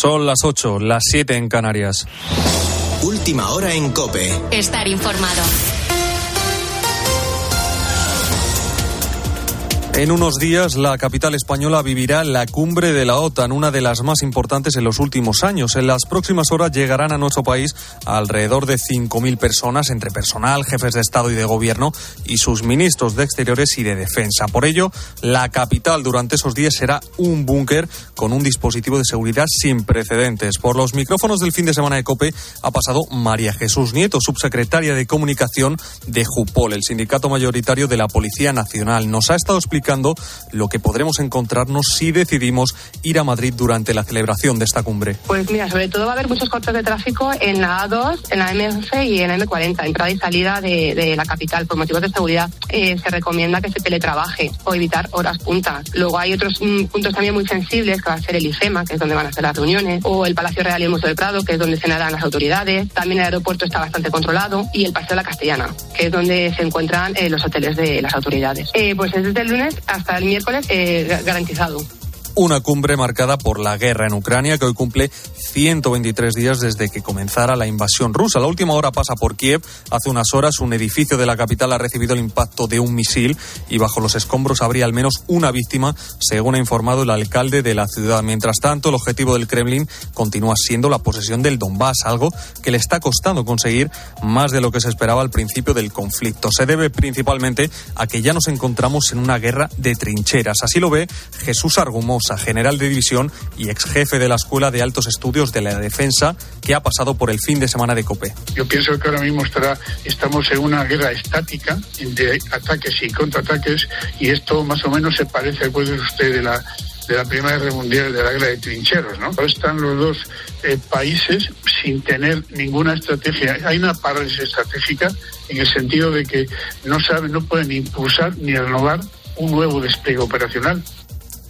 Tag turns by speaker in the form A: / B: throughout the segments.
A: Son las 8, las 7 en Canarias.
B: Última hora en Cope.
C: Estar informado.
A: En unos días, la capital española vivirá la cumbre de la OTAN, una de las más importantes en los últimos años. En las próximas horas llegarán a nuestro país alrededor de 5.000 personas, entre personal, jefes de Estado y de Gobierno y sus ministros de Exteriores y de Defensa. Por ello, la capital durante esos días será un búnker con un dispositivo de seguridad sin precedentes. Por los micrófonos del fin de semana de COPE ha pasado María Jesús Nieto, subsecretaria de Comunicación de JUPOL, el sindicato mayoritario de la Policía Nacional. Nos ha estado explicando lo que podremos encontrarnos si decidimos ir a Madrid durante la celebración de esta cumbre.
D: Pues mira, sobre todo va a haber muchos cortes de tráfico en la A2, en la M11 y en la M40, entrada y salida de, la capital. Por motivos de seguridad eh, se recomienda que se teletrabaje o evitar horas puntas. Luego hay otros mm, puntos también muy sensibles, que va a ser el IFEMA, que es donde van a ser las reuniones, o el Palacio Real y el Museo del Prado, que es donde se las autoridades. También el aeropuerto está bastante controlado y el Paseo de la Castellana, que es donde se encuentran eh, los hoteles de las autoridades. Eh, pues es desde el lunes hasta el miércoles eh, garantizado.
A: Una cumbre marcada por la guerra en Ucrania que hoy cumple 123 días desde que comenzara la invasión rusa. La última hora pasa por Kiev. Hace unas horas un edificio de la capital ha recibido el impacto de un misil y bajo los escombros habría al menos una víctima, según ha informado el alcalde de la ciudad. Mientras tanto, el objetivo del Kremlin continúa siendo la posesión del Donbass, algo que le está costando conseguir más de lo que se esperaba al principio del conflicto. Se debe principalmente a que ya nos encontramos en una guerra de trincheras. Así lo ve Jesús Argumos general de división y ex jefe de la Escuela de Altos Estudios de la Defensa, que ha pasado por el fin de semana de COPE.
E: Yo pienso que ahora mismo estará, estamos en una guerra estática de ataques y contraataques y esto más o menos se parece, puede usted, de la de la Primera Guerra Mundial, de la guerra de trincheros, ¿no? Ahora están los dos eh, países sin tener ninguna estrategia. Hay una parálisis estratégica en el sentido de que no saben, no pueden impulsar ni renovar un nuevo despliegue operacional.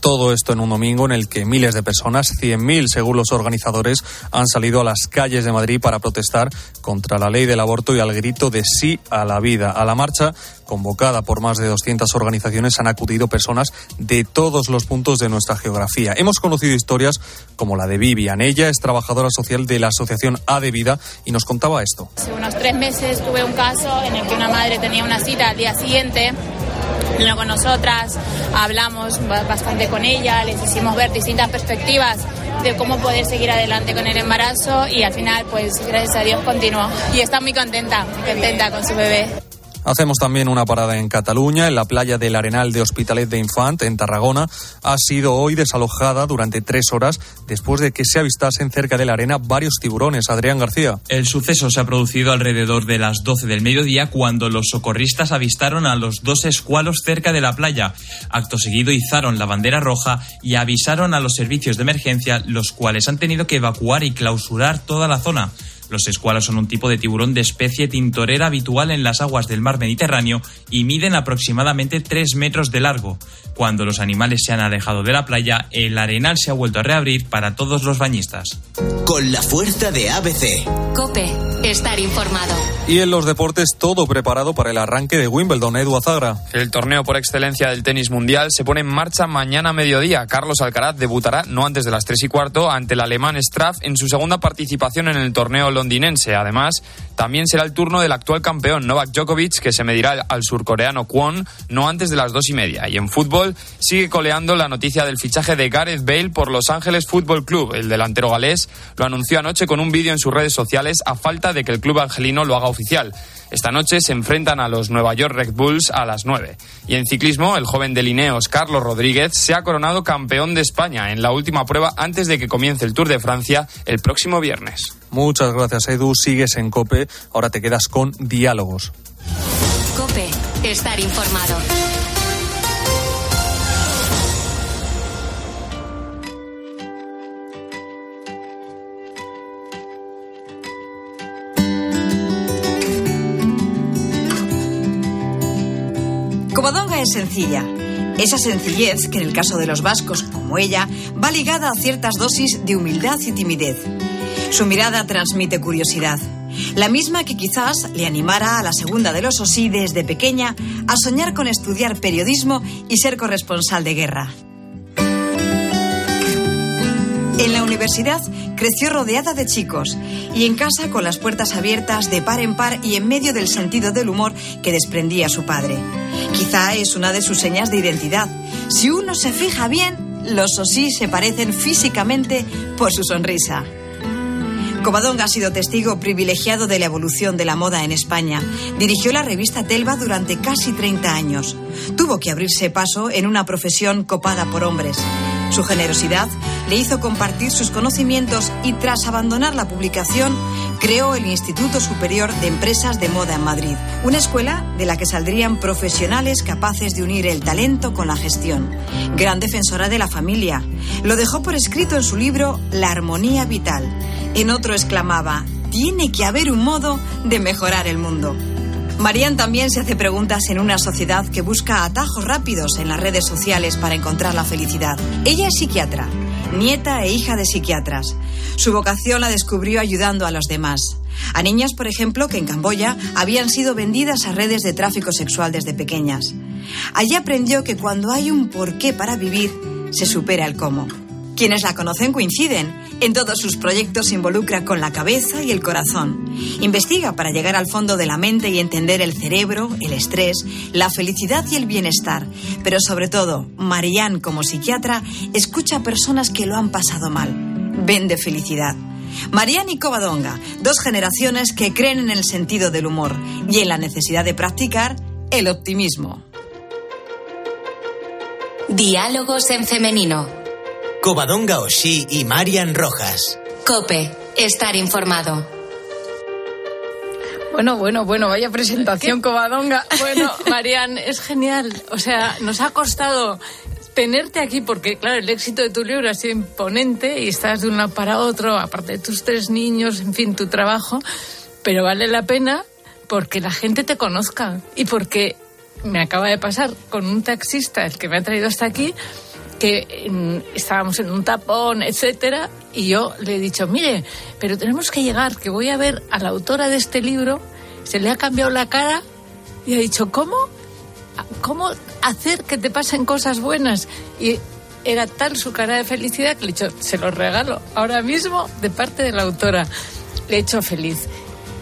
A: Todo esto en un domingo en el que miles de personas, 100.000 según los organizadores, han salido a las calles de Madrid para protestar contra la ley del aborto y al grito de sí a la vida. A la marcha, convocada por más de 200 organizaciones, han acudido personas de todos los puntos de nuestra geografía. Hemos conocido historias como la de Vivian. Ella es trabajadora social de la asociación A de Vida y nos contaba esto.
F: Hace unos tres meses tuve un caso en el que una madre tenía una cita al día siguiente con nosotras, hablamos bastante con ella, les hicimos ver distintas perspectivas de cómo poder seguir adelante con el embarazo y al final, pues gracias a Dios continuó. Y está muy contenta, contenta con su bebé.
A: Hacemos también una parada en Cataluña, en la playa del Arenal de Hospitalet de Infant, en Tarragona. Ha sido hoy desalojada durante tres horas después de que se avistasen cerca de la arena varios tiburones. Adrián García.
G: El suceso se ha producido alrededor de las 12 del mediodía cuando los socorristas avistaron a los dos escualos cerca de la playa. Acto seguido izaron la bandera roja y avisaron a los servicios de emergencia, los cuales han tenido que evacuar y clausurar toda la zona. Los escualos son un tipo de tiburón de especie tintorera habitual en las aguas del mar Mediterráneo y miden aproximadamente 3 metros de largo. Cuando los animales se han alejado de la playa, el arenal se ha vuelto a reabrir para todos los bañistas.
B: Con la fuerza de ABC.
C: Cope, estar informado.
A: Y en los deportes, todo preparado para el arranque de Wimbledon, Edu Azagra.
H: El torneo por excelencia del tenis mundial se pone en marcha mañana a mediodía. Carlos Alcaraz debutará no antes de las 3 y cuarto ante el alemán Straff en su segunda participación en el torneo londinense. Además, también será el turno del actual campeón Novak Djokovic, que se medirá al surcoreano Kwon no antes de las dos y media. Y en fútbol sigue coleando la noticia del fichaje de Gareth Bale por Los Ángeles Fútbol Club. El delantero galés lo anunció anoche con un vídeo en sus redes sociales a falta de que el club angelino lo haga oficial. Esta noche se enfrentan a los Nueva York Red Bulls a las 9. Y en ciclismo, el joven de Lineos, Carlos Rodríguez, se ha coronado campeón de España en la última prueba antes de que comience el Tour de Francia el próximo viernes.
A: Muchas gracias, Edu. Sigues en Cope. Ahora te quedas con diálogos.
C: Cope, estar informado.
I: Es sencilla. Esa sencillez que en el caso de los vascos, como ella, va ligada a ciertas dosis de humildad y timidez. Su mirada transmite curiosidad, la misma que quizás le animara a la segunda de los Osí desde pequeña a soñar con estudiar periodismo y ser corresponsal de guerra. En la universidad creció rodeada de chicos y en casa con las puertas abiertas de par en par y en medio del sentido del humor que desprendía su padre. Quizá es una de sus señas de identidad. Si uno se fija bien, los Osí se parecen físicamente por su sonrisa. Covadonga ha sido testigo privilegiado de la evolución de la moda en España. Dirigió la revista Telva durante casi 30 años. Tuvo que abrirse paso en una profesión copada por hombres. Su generosidad le hizo compartir sus conocimientos y tras abandonar la publicación, creó el Instituto Superior de Empresas de Moda en Madrid, una escuela de la que saldrían profesionales capaces de unir el talento con la gestión. Gran defensora de la familia. Lo dejó por escrito en su libro La Armonía Vital. En otro exclamaba, tiene que haber un modo de mejorar el mundo. Marian también se hace preguntas en una sociedad que busca atajos rápidos en las redes sociales para encontrar la felicidad. Ella es psiquiatra, nieta e hija de psiquiatras. Su vocación la descubrió ayudando a los demás. A niñas, por ejemplo, que en Camboya habían sido vendidas a redes de tráfico sexual desde pequeñas. Allí aprendió que cuando hay un porqué para vivir, se supera el cómo. Quienes la conocen coinciden. En todos sus proyectos se involucra con la cabeza y el corazón. Investiga para llegar al fondo de la mente y entender el cerebro, el estrés, la felicidad y el bienestar. Pero sobre todo, Marianne, como psiquiatra, escucha a personas que lo han pasado mal. Vende felicidad. Marianne y Covadonga, dos generaciones que creen en el sentido del humor y en la necesidad de practicar el optimismo.
C: Diálogos en femenino.
B: Covadonga Oshí y Marian Rojas.
C: Cope, estar informado.
J: Bueno, bueno, bueno, vaya presentación, Covadonga.
K: Bueno, Marian, es genial. O sea, nos ha costado tenerte aquí porque, claro, el éxito de tu libro ha sido imponente y estás de un lado para otro, aparte de tus tres niños, en fin, tu trabajo, pero vale la pena porque la gente te conozca y porque me acaba de pasar con un taxista, el que me ha traído hasta aquí, que estábamos en un tapón, etcétera, y yo le he dicho, mire, pero tenemos que llegar, que voy a ver a la autora de este libro, se le ha cambiado la cara y ha dicho, ¿cómo? ¿Cómo hacer que te pasen cosas buenas? Y era tal su cara de felicidad que le he dicho, se lo regalo ahora mismo de parte de la autora. Le he hecho feliz.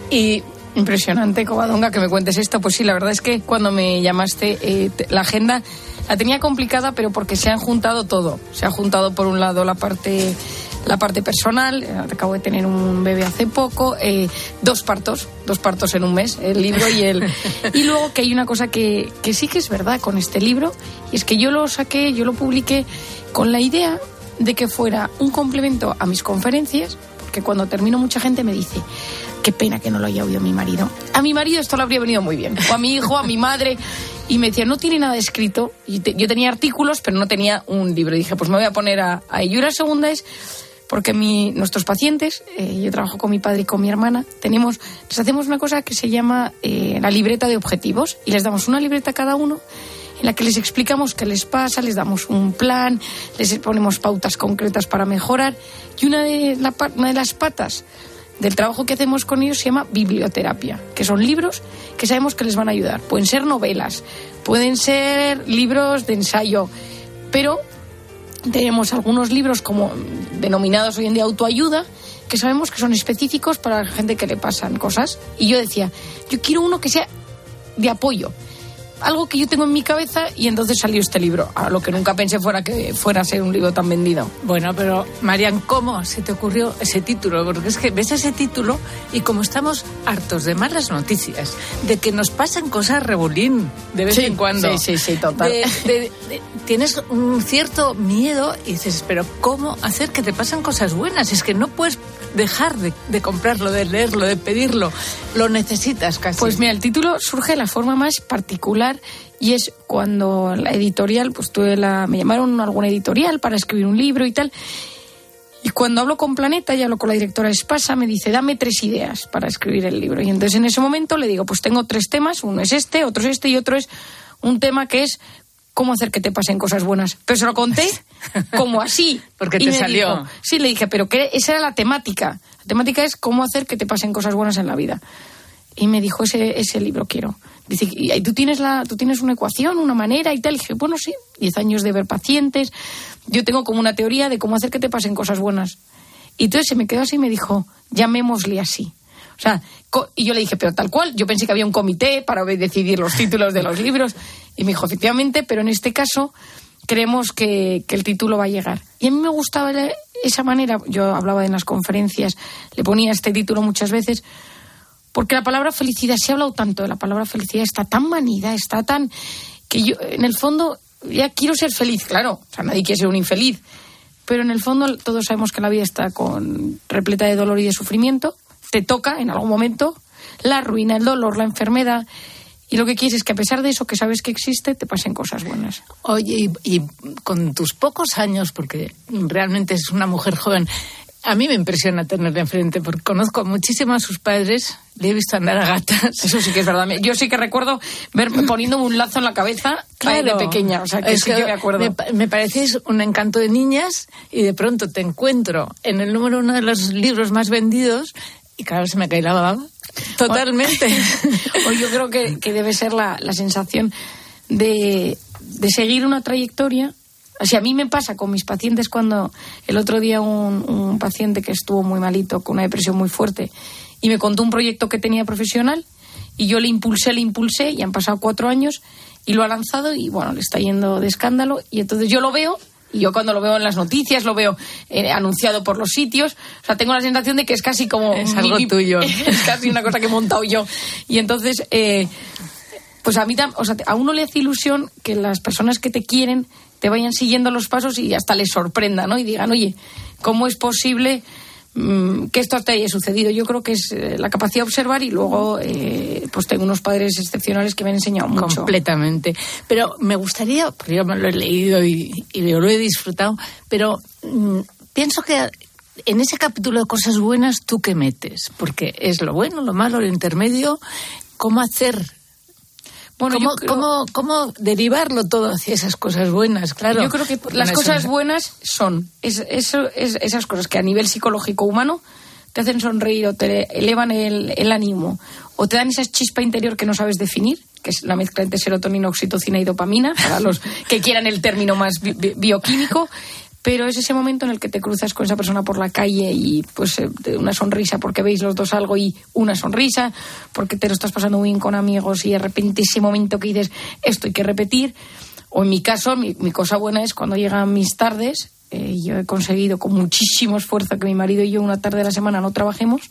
K: Y
J: Impresionante, Covadonga, que me cuentes esto. Pues sí, la verdad es que cuando me llamaste, eh, la agenda la tenía complicada, pero porque se han juntado todo. Se ha juntado, por un lado, la parte la parte personal, eh, acabo de tener un bebé hace poco, eh, dos partos, dos partos en un mes, el libro y el... Y luego que hay una cosa que, que sí que es verdad con este libro, y es que yo lo saqué, yo lo publiqué con la idea de que fuera un complemento a mis conferencias, porque cuando termino mucha gente me dice, qué pena que no lo haya oído mi marido. A mi marido esto le habría venido muy bien, o a mi hijo, a mi madre. Y me decía, no tiene nada escrito. Yo tenía artículos, pero no tenía un libro. Dije, pues me voy a poner a, a ello. Y la segunda es porque mi, nuestros pacientes, eh, yo trabajo con mi padre y con mi hermana, tenemos, les hacemos una cosa que se llama eh, la libreta de objetivos. Y les damos una libreta a cada uno en la que les explicamos qué les pasa, les damos un plan, les ponemos pautas concretas para mejorar. Y una de, la, una de las patas del trabajo que hacemos con ellos se llama biblioterapia, que son libros que sabemos que les van a ayudar. Pueden ser novelas, pueden ser libros de ensayo, pero tenemos algunos libros como denominados hoy en día autoayuda que sabemos que son específicos para la gente que le pasan cosas. Y yo decía, yo quiero uno que sea de apoyo, algo que yo tengo en mi cabeza y entonces salió este libro. A lo que nunca pensé fuera que fuera a ser un libro tan vendido.
K: Bueno, pero Marian, ¿cómo se te ocurrió ese título? Porque es que ves ese título y como estamos hartos de malas noticias, de que nos pasan cosas rebolín de vez en cuando.
J: Sí, sí, sí, total.
K: tienes un cierto miedo y dices, pero ¿cómo hacer que te pasen cosas buenas? Es que no puedes dejar de, de, comprarlo, de leerlo, de pedirlo. Lo necesitas casi.
J: Pues mira, el título surge de la forma más particular y es cuando la editorial, pues tuve la, me llamaron a alguna editorial para escribir un libro y tal. Y cuando hablo con Planeta y hablo con la directora Espasa, me dice, dame tres ideas para escribir el libro. Y entonces en ese momento le digo, pues tengo tres temas, uno es este, otro es este y otro es un tema que es cómo hacer que te pasen cosas buenas. Pero se lo conté como así.
K: Porque te salió.
J: sí, le dije, pero que esa era la temática. La temática es cómo hacer que te pasen cosas buenas en la vida. Y me dijo, ese, ese libro quiero. Dice, ¿y tú tienes, la, tú tienes una ecuación, una manera y tal? Y dije, bueno, sí, 10 años de ver pacientes. Yo tengo como una teoría de cómo hacer que te pasen cosas buenas. Y entonces se me quedó así y me dijo, llamémosle así. O sea, y yo le dije, pero tal cual, yo pensé que había un comité para decidir los títulos de los libros. Y me dijo, efectivamente, pero en este caso creemos que, que el título va a llegar. Y a mí me gustaba esa manera, yo hablaba en las conferencias, le ponía este título muchas veces, porque la palabra felicidad, se ha hablado tanto de la palabra felicidad, está tan manida, está tan. que yo, en el fondo, ya quiero ser feliz, claro. O sea, nadie quiere ser un infeliz. Pero en el fondo, todos sabemos que la vida está con, repleta de dolor y de sufrimiento. Te toca en algún momento la ruina, el dolor, la enfermedad. Y lo que quieres es que a pesar de eso que sabes que existe, te pasen cosas buenas.
K: Oye, y, y, con tus pocos años, porque realmente es una mujer joven, a mí me impresiona tenerle enfrente, porque conozco muchísimo a sus padres, le he visto andar a gatas.
J: Eso sí que es verdad. Yo sí que recuerdo ver poniéndome un lazo en la cabeza de pequeña, o sea que sí que me acuerdo.
K: Me, parecéis un encanto de niñas y de pronto te encuentro en el número uno de los libros más vendidos y claro, se me cae la baba. Totalmente.
J: o yo creo que, debe ser la, sensación de, de seguir una trayectoria si a mí me pasa con mis pacientes cuando el otro día un, paciente que estuvo muy malito, con una depresión muy fuerte, y me contó un proyecto que tenía profesional, y yo le impulsé, le impulsé, y han pasado cuatro años, y lo ha lanzado, y bueno, le está yendo de escándalo, y entonces yo lo veo, y yo cuando lo veo en las noticias, lo veo eh, anunciado por los sitios, o sea, tengo la sensación de que es casi como...
K: Es algo tuyo.
J: Es casi una cosa que he montado yo. Y entonces... Eh, pues a mí o sea, a uno le hace ilusión que las personas que te quieren te vayan siguiendo los pasos y hasta les sorprenda, ¿no? Y digan, oye, ¿cómo es posible mm, que esto te haya sucedido? Yo creo que es eh, la capacidad de observar y luego, eh, pues tengo unos padres excepcionales que me han enseñado mucho.
K: Completamente. Pero me gustaría, porque yo me lo he leído y, lo he disfrutado, pero mm, pienso que en ese capítulo de cosas buenas, ¿tú qué metes? Porque es lo bueno, lo malo, lo intermedio. ¿Cómo hacer bueno, ¿Cómo, cómo, derivarlo todo hacia esas cosas buenas? Claro.
J: Yo creo que las cosas buenas son es, eso, es, esas cosas que a nivel psicológico humano te hacen sonreír o te elevan el, el, ánimo o te dan esa chispa interior que no sabes definir, que es la mezcla entre serotonina, oxitocina y dopamina, para los que quieran el término más bioquímico pero es ese momento en el que te cruzas con esa persona por la calle y pues eh, una sonrisa porque veis los dos algo y una sonrisa, porque te lo estás pasando bien con amigos y de repente ese momento que dices esto hay que repetir. O en mi caso, mi, cosa buena es cuando llegan mis tardes, eh, yo he conseguido con muchísimo esfuerzo que mi marido y yo una tarde de la semana no trabajemos,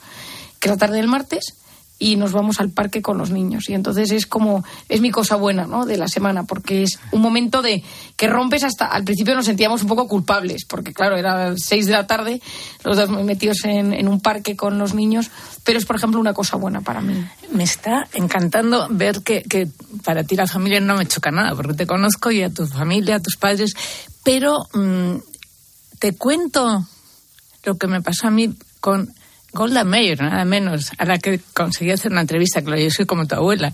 J: que la tarde del martes, y nos vamos al parque con los niños. Y entonces es como, es mi cosa buena, ¿no? De la semana, porque es un momento de que rompes hasta, al principio nos sentíamos un poco culpables, porque claro, era seis de la tarde, los dos metidos en, en un parque con los niños, pero es, por ejemplo, una cosa buena para mí.
K: Me está encantando ver que, que para ti la familia no me choca nada, porque te conozco y a tu familia, a tus padres, pero mm, te cuento lo que me pasó a mí con Golda Meir, nada menos, a la que conseguí hacer una entrevista, claro, yo soy como tu abuela.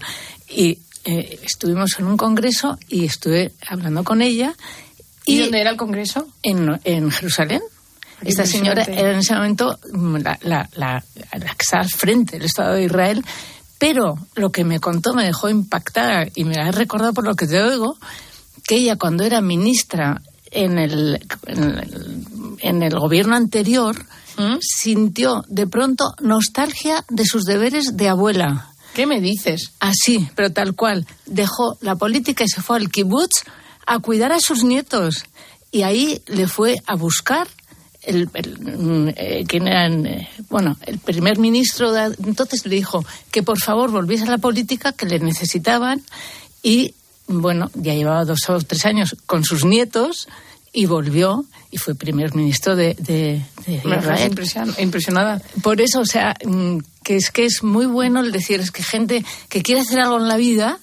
K: Y eh, estuvimos en un congreso y estuve hablando con ella.
J: ¿Y, dónde era el congreso?
K: En, en Jerusalén. Esta señora era en ese momento la, la, la, la, que estaba al frente del Estado de Israel, pero lo que me contó me dejó impactada y me ha recordado por lo que te oigo, que ella cuando era ministra en el, en el, en el gobierno anterior, ¿Mm? sintió de pronto nostalgia de sus deberes de abuela.
J: ¿Qué me dices?
K: Así, pero tal cual. Dejó la política y se fue al kibutz a cuidar a sus nietos. Y ahí le fue a buscar el, mm, eh, eh, bueno, el primer ministro de, entonces le dijo que por favor volviese a la política, que le necesitaban y bueno, ya llevaba dos o tres años con sus nietos y volvió y fue primer ministro de, de, Israel.
J: Impresionada.
K: Por eso, o sea, mm, que es que es muy bueno el decir, es que gente que quiere hacer algo en la vida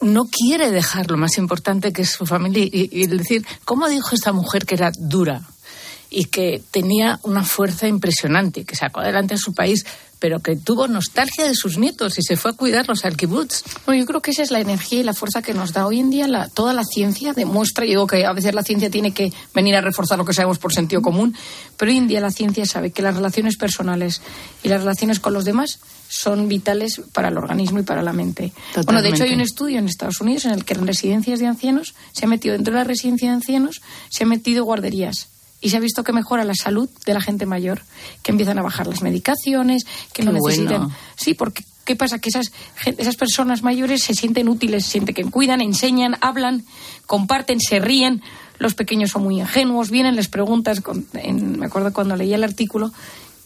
K: no quiere dejar lo más importante que es su familia. Y, y decir, ¿cómo dijo esta mujer que era dura? y que tenía una fuerza impresionante, que sacó adelante a su país pero que tuvo nostalgia de sus nietos y se fue a cuidarlos al kibutz.
J: Bueno, yo creo que esa es la energía y la fuerza que nos da hoy en día la, toda la ciencia. Demuestra, yo digo que a veces la ciencia tiene que venir a reforzar lo que sabemos por sentido común, pero hoy en día la ciencia sabe que las relaciones personales y las relaciones con los demás son vitales para el organismo y para la mente. Bueno, de hecho hay un estudio en Estados Unidos en el que en residencias de ancianos se ha metido dentro de la residencia de ancianos se han metido guarderías y se ha visto que mejora la salud de la gente mayor, que empiezan a bajar las medicaciones, que no necesitan. Sí, porque ¿qué pasa? Que esas, esas personas mayores se sienten útiles, se sienten que cuidan, enseñan, hablan, comparten, se ríen. Los pequeños son muy ingenuos, vienen, les preguntas. me acuerdo cuando leía el artículo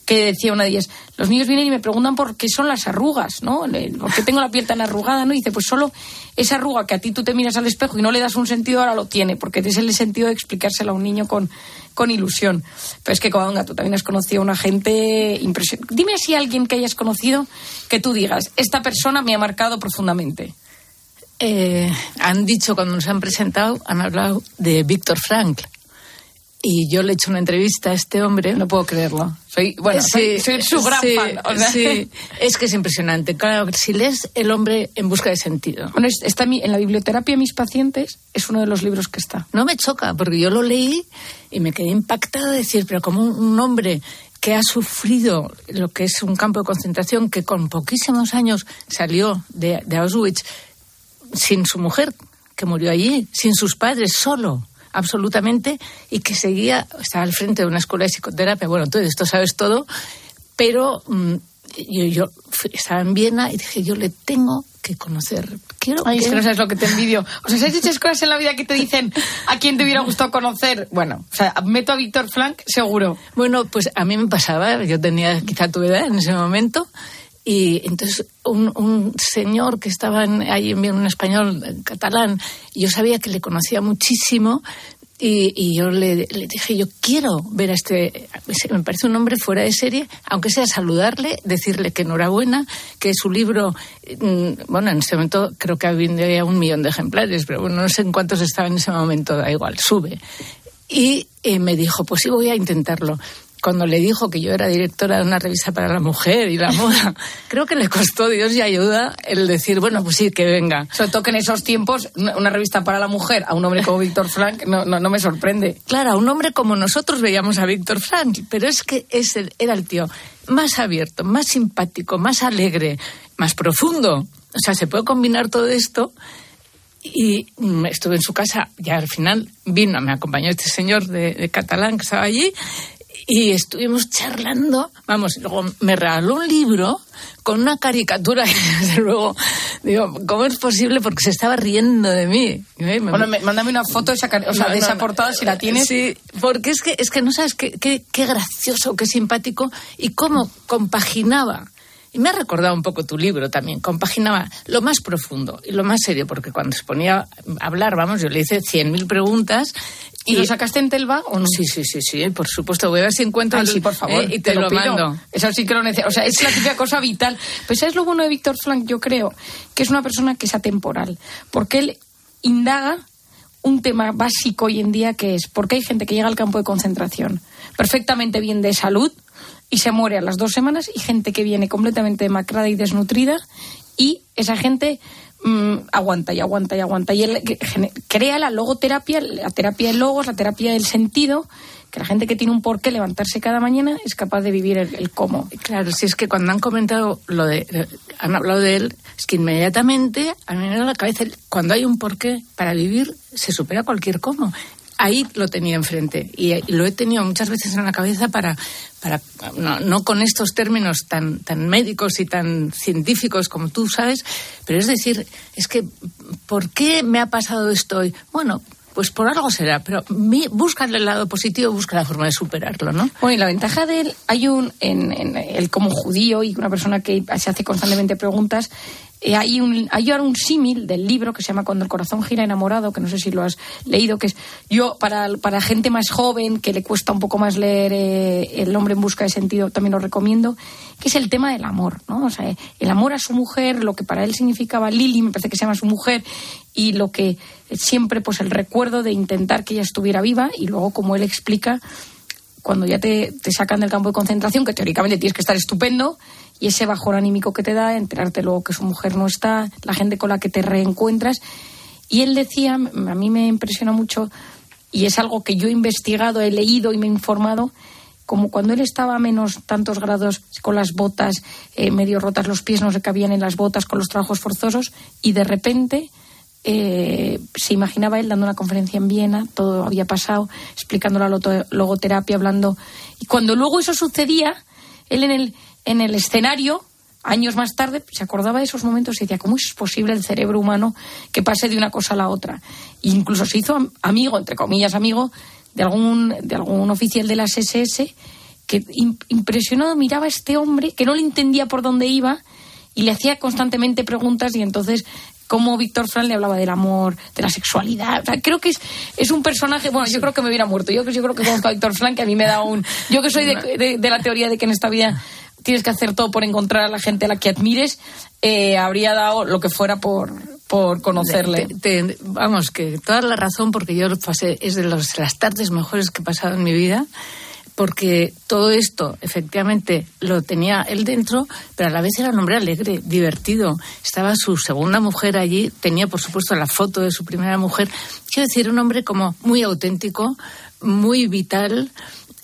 J: que decía una de ellas, los niños vienen y me preguntan por qué son las arrugas, ¿no? ¿Por qué tengo la piel tan arrugada, no? Y dice, pues solo esa arruga que a ti tú te miras al espejo y no le das un sentido, ahora lo tiene, porque es el sentido de explicárselo a un niño con, con ilusión. Pero es que, Covadonga, tú también has conocido a una gente impresionante. Dime si alguien que hayas conocido que tú digas, esta persona me ha marcado profundamente.
K: Eh, han dicho cuando nos han presentado, han hablado de Víctor Frankl y yo le he hecho una entrevista a este hombre.
J: No puedo creerlo. Soy, bueno, soy, su gran fan.
K: Sí, es que es impresionante. Claro, si lees El hombre en busca de sentido.
J: Bueno, está en la biblioterapia de mis pacientes, es uno de los libros que está.
K: No me choca, porque yo lo leí y me quedé impactada de decir, pero como un hombre que ha sufrido lo que es un campo de concentración, que con poquísimos años salió de, de Auschwitz sin su mujer, que murió allí, sin sus padres, solo absolutamente y que seguía, estaba al frente de una escuela de psicoterapia. Bueno, tú de esto sabes todo, pero mm, yo, yo estaba en Viena y dije, yo le tengo que conocer. Quiero
J: Ay, es que no sabes lo que te envidio. O sea, ¿sabes muchas cosas en la vida que te dicen a quién te hubiera gustado conocer? Bueno, o sea, meto a Víctor Frank, seguro.
K: Bueno, pues a mí me pasaba, yo tenía quizá tu edad en ese momento, y entonces un, señor que estaba ahí en un español catalán, yo sabía que le conocía muchísimo y, yo le, dije, yo quiero ver a este, me parece un hombre fuera de serie, aunque sea saludarle, decirle que enhorabuena, que su libro, mm, bueno, en ese momento creo que había un millón de ejemplares, pero bueno, no sé en cuántos estaba en ese momento, da igual, sube. Y eh, me dijo, pues sí, voy a intentarlo cuando le dijo que yo era directora de una revista para la mujer y la moda, creo que le costó Dios y ayuda el decir, bueno, pues sí, que venga.
J: Sobre todo que en esos tiempos una revista para la mujer a un hombre como Víctor Frank no, no, me sorprende.
K: Claro, a un hombre como nosotros veíamos a Víctor Frank, pero es que ese era el tío más abierto, más simpático, más alegre, más profundo. O sea, se puede combinar todo esto y mm, estuve en su casa, ya al final vino, me acompañó este señor de, de, Catalán que estaba allí y estuvimos charlando, vamos, luego me regaló un libro con una caricatura y desde luego digo, ¿cómo es posible? Porque se estaba riendo de mí.
J: Bueno, mándame una foto de esa, o sea, de esa portada si la tienes.
K: Sí, porque es que, es que no sabes qué, qué, qué gracioso, qué simpático y cómo compaginaba y me ha recordado un poco tu libro también. Compaginaba lo más profundo y lo más serio, porque cuando se ponía a hablar, vamos, yo le hice cien mil preguntas.
J: ¿Y, lo sacaste en Telva o no?
K: Sí, sí, sí, sí, por supuesto. Voy a ver si encuentro.
J: sí, por favor.
K: Eh, y te, lo, mando.
J: Eso sí que lo necesito. O sea, es la típica cosa vital. Pues es lo bueno de Víctor Frank, yo creo, que es una persona que es atemporal. Porque él indaga un tema básico hoy en día que es porque hay gente que llega al campo de concentración perfectamente bien de salud, y se muere a las dos semanas y gente que viene completamente demacrada y desnutrida y esa gente mm, aguanta y aguanta y aguanta. Y él crea la logoterapia, la terapia de logos, la terapia del sentido, que la gente que tiene un porqué levantarse cada mañana es capaz de vivir el, cómo.
K: Claro, si es que cuando han comentado lo de, han hablado de él, es que inmediatamente a mí me da la cabeza, cuando hay un porqué para vivir, se supera cualquier cómo ahí lo tenía enfrente y, lo he tenido muchas veces en la cabeza para, para no, con estos términos tan, tan médicos y tan científicos como tú sabes, pero es decir, es que, ¿por qué me ha pasado esto hoy? Bueno, pues por algo será, pero busca el lado positivo, busca la forma de superarlo, ¿no?
J: Bueno, y la ventaja de él, hay un, en, en él como judío y una persona que se hace constantemente preguntas, eh, hay un, hay un símil del libro que se llama Cuando el corazón gira enamorado, que no sé si lo has leído, que es yo, para, para gente más joven, que le cuesta un poco más leer eh, El hombre en busca de sentido, también lo recomiendo, que es el tema del amor, ¿no? O sea, el amor a su mujer, lo que para él significaba Lili, me parece que se llama su mujer, y lo que siempre, pues el recuerdo de intentar que ella estuviera viva, y luego, como él explica, cuando ya te, te sacan del campo de concentración, que teóricamente tienes que estar estupendo, y ese bajón anímico que te da, enterarte luego que su mujer no está, la gente con la que te reencuentras. Y él decía, a mí me impresiona mucho, y es algo que yo he investigado, he leído y me he informado, como cuando él estaba a menos tantos grados con las botas eh, medio rotas, los pies no se cabían en las botas con los trabajos forzosos, y de repente eh, se imaginaba él dando una conferencia en Viena, todo había pasado, explicando la logoterapia, hablando. Y cuando luego eso sucedía, él en el, en el escenario, años más tarde, se acordaba de esos momentos y decía, ¿cómo es posible el cerebro humano que pase de una cosa a la otra? E incluso se hizo amigo, entre comillas, amigo, de algún, de algún oficial de las SS que impresionado miraba a este hombre que no le entendía por dónde iba y le hacía constantemente preguntas y entonces cómo Víctor Frank le hablaba del amor, de la sexualidad. creo que es, es un personaje. Bueno, yo creo que me hubiera muerto. Yo, yo creo que conozco a Víctor Frank, que a mí me da un. Yo que soy de, de, la teoría de que en esta vida tienes que hacer todo por encontrar a la gente a la que admires, eh, habría dado lo que fuera por, por conocerle.
K: vamos, que toda la razón, porque yo pasé, es de las tardes mejores que he pasado en mi vida porque todo esto efectivamente lo tenía él dentro, pero a la vez era un hombre alegre, divertido. Estaba su segunda mujer allí, tenía por supuesto la foto de su primera mujer. Quiero decir, un hombre como muy auténtico, muy vital,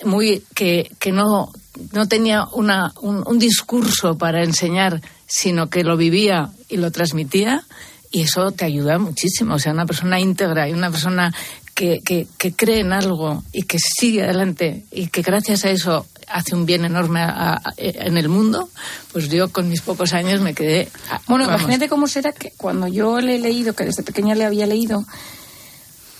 K: muy que, que no, no tenía una, un, un discurso para enseñar, sino que lo vivía y lo transmitía y eso te ayuda muchísimo. O sea, una persona íntegra y una persona que, cree en algo y que sigue adelante y que gracias a eso hace un bien enorme en el mundo, pues yo con mis pocos años me quedé.
J: Bueno, imagínate cómo será que cuando yo le he leído, que desde pequeña le había leído,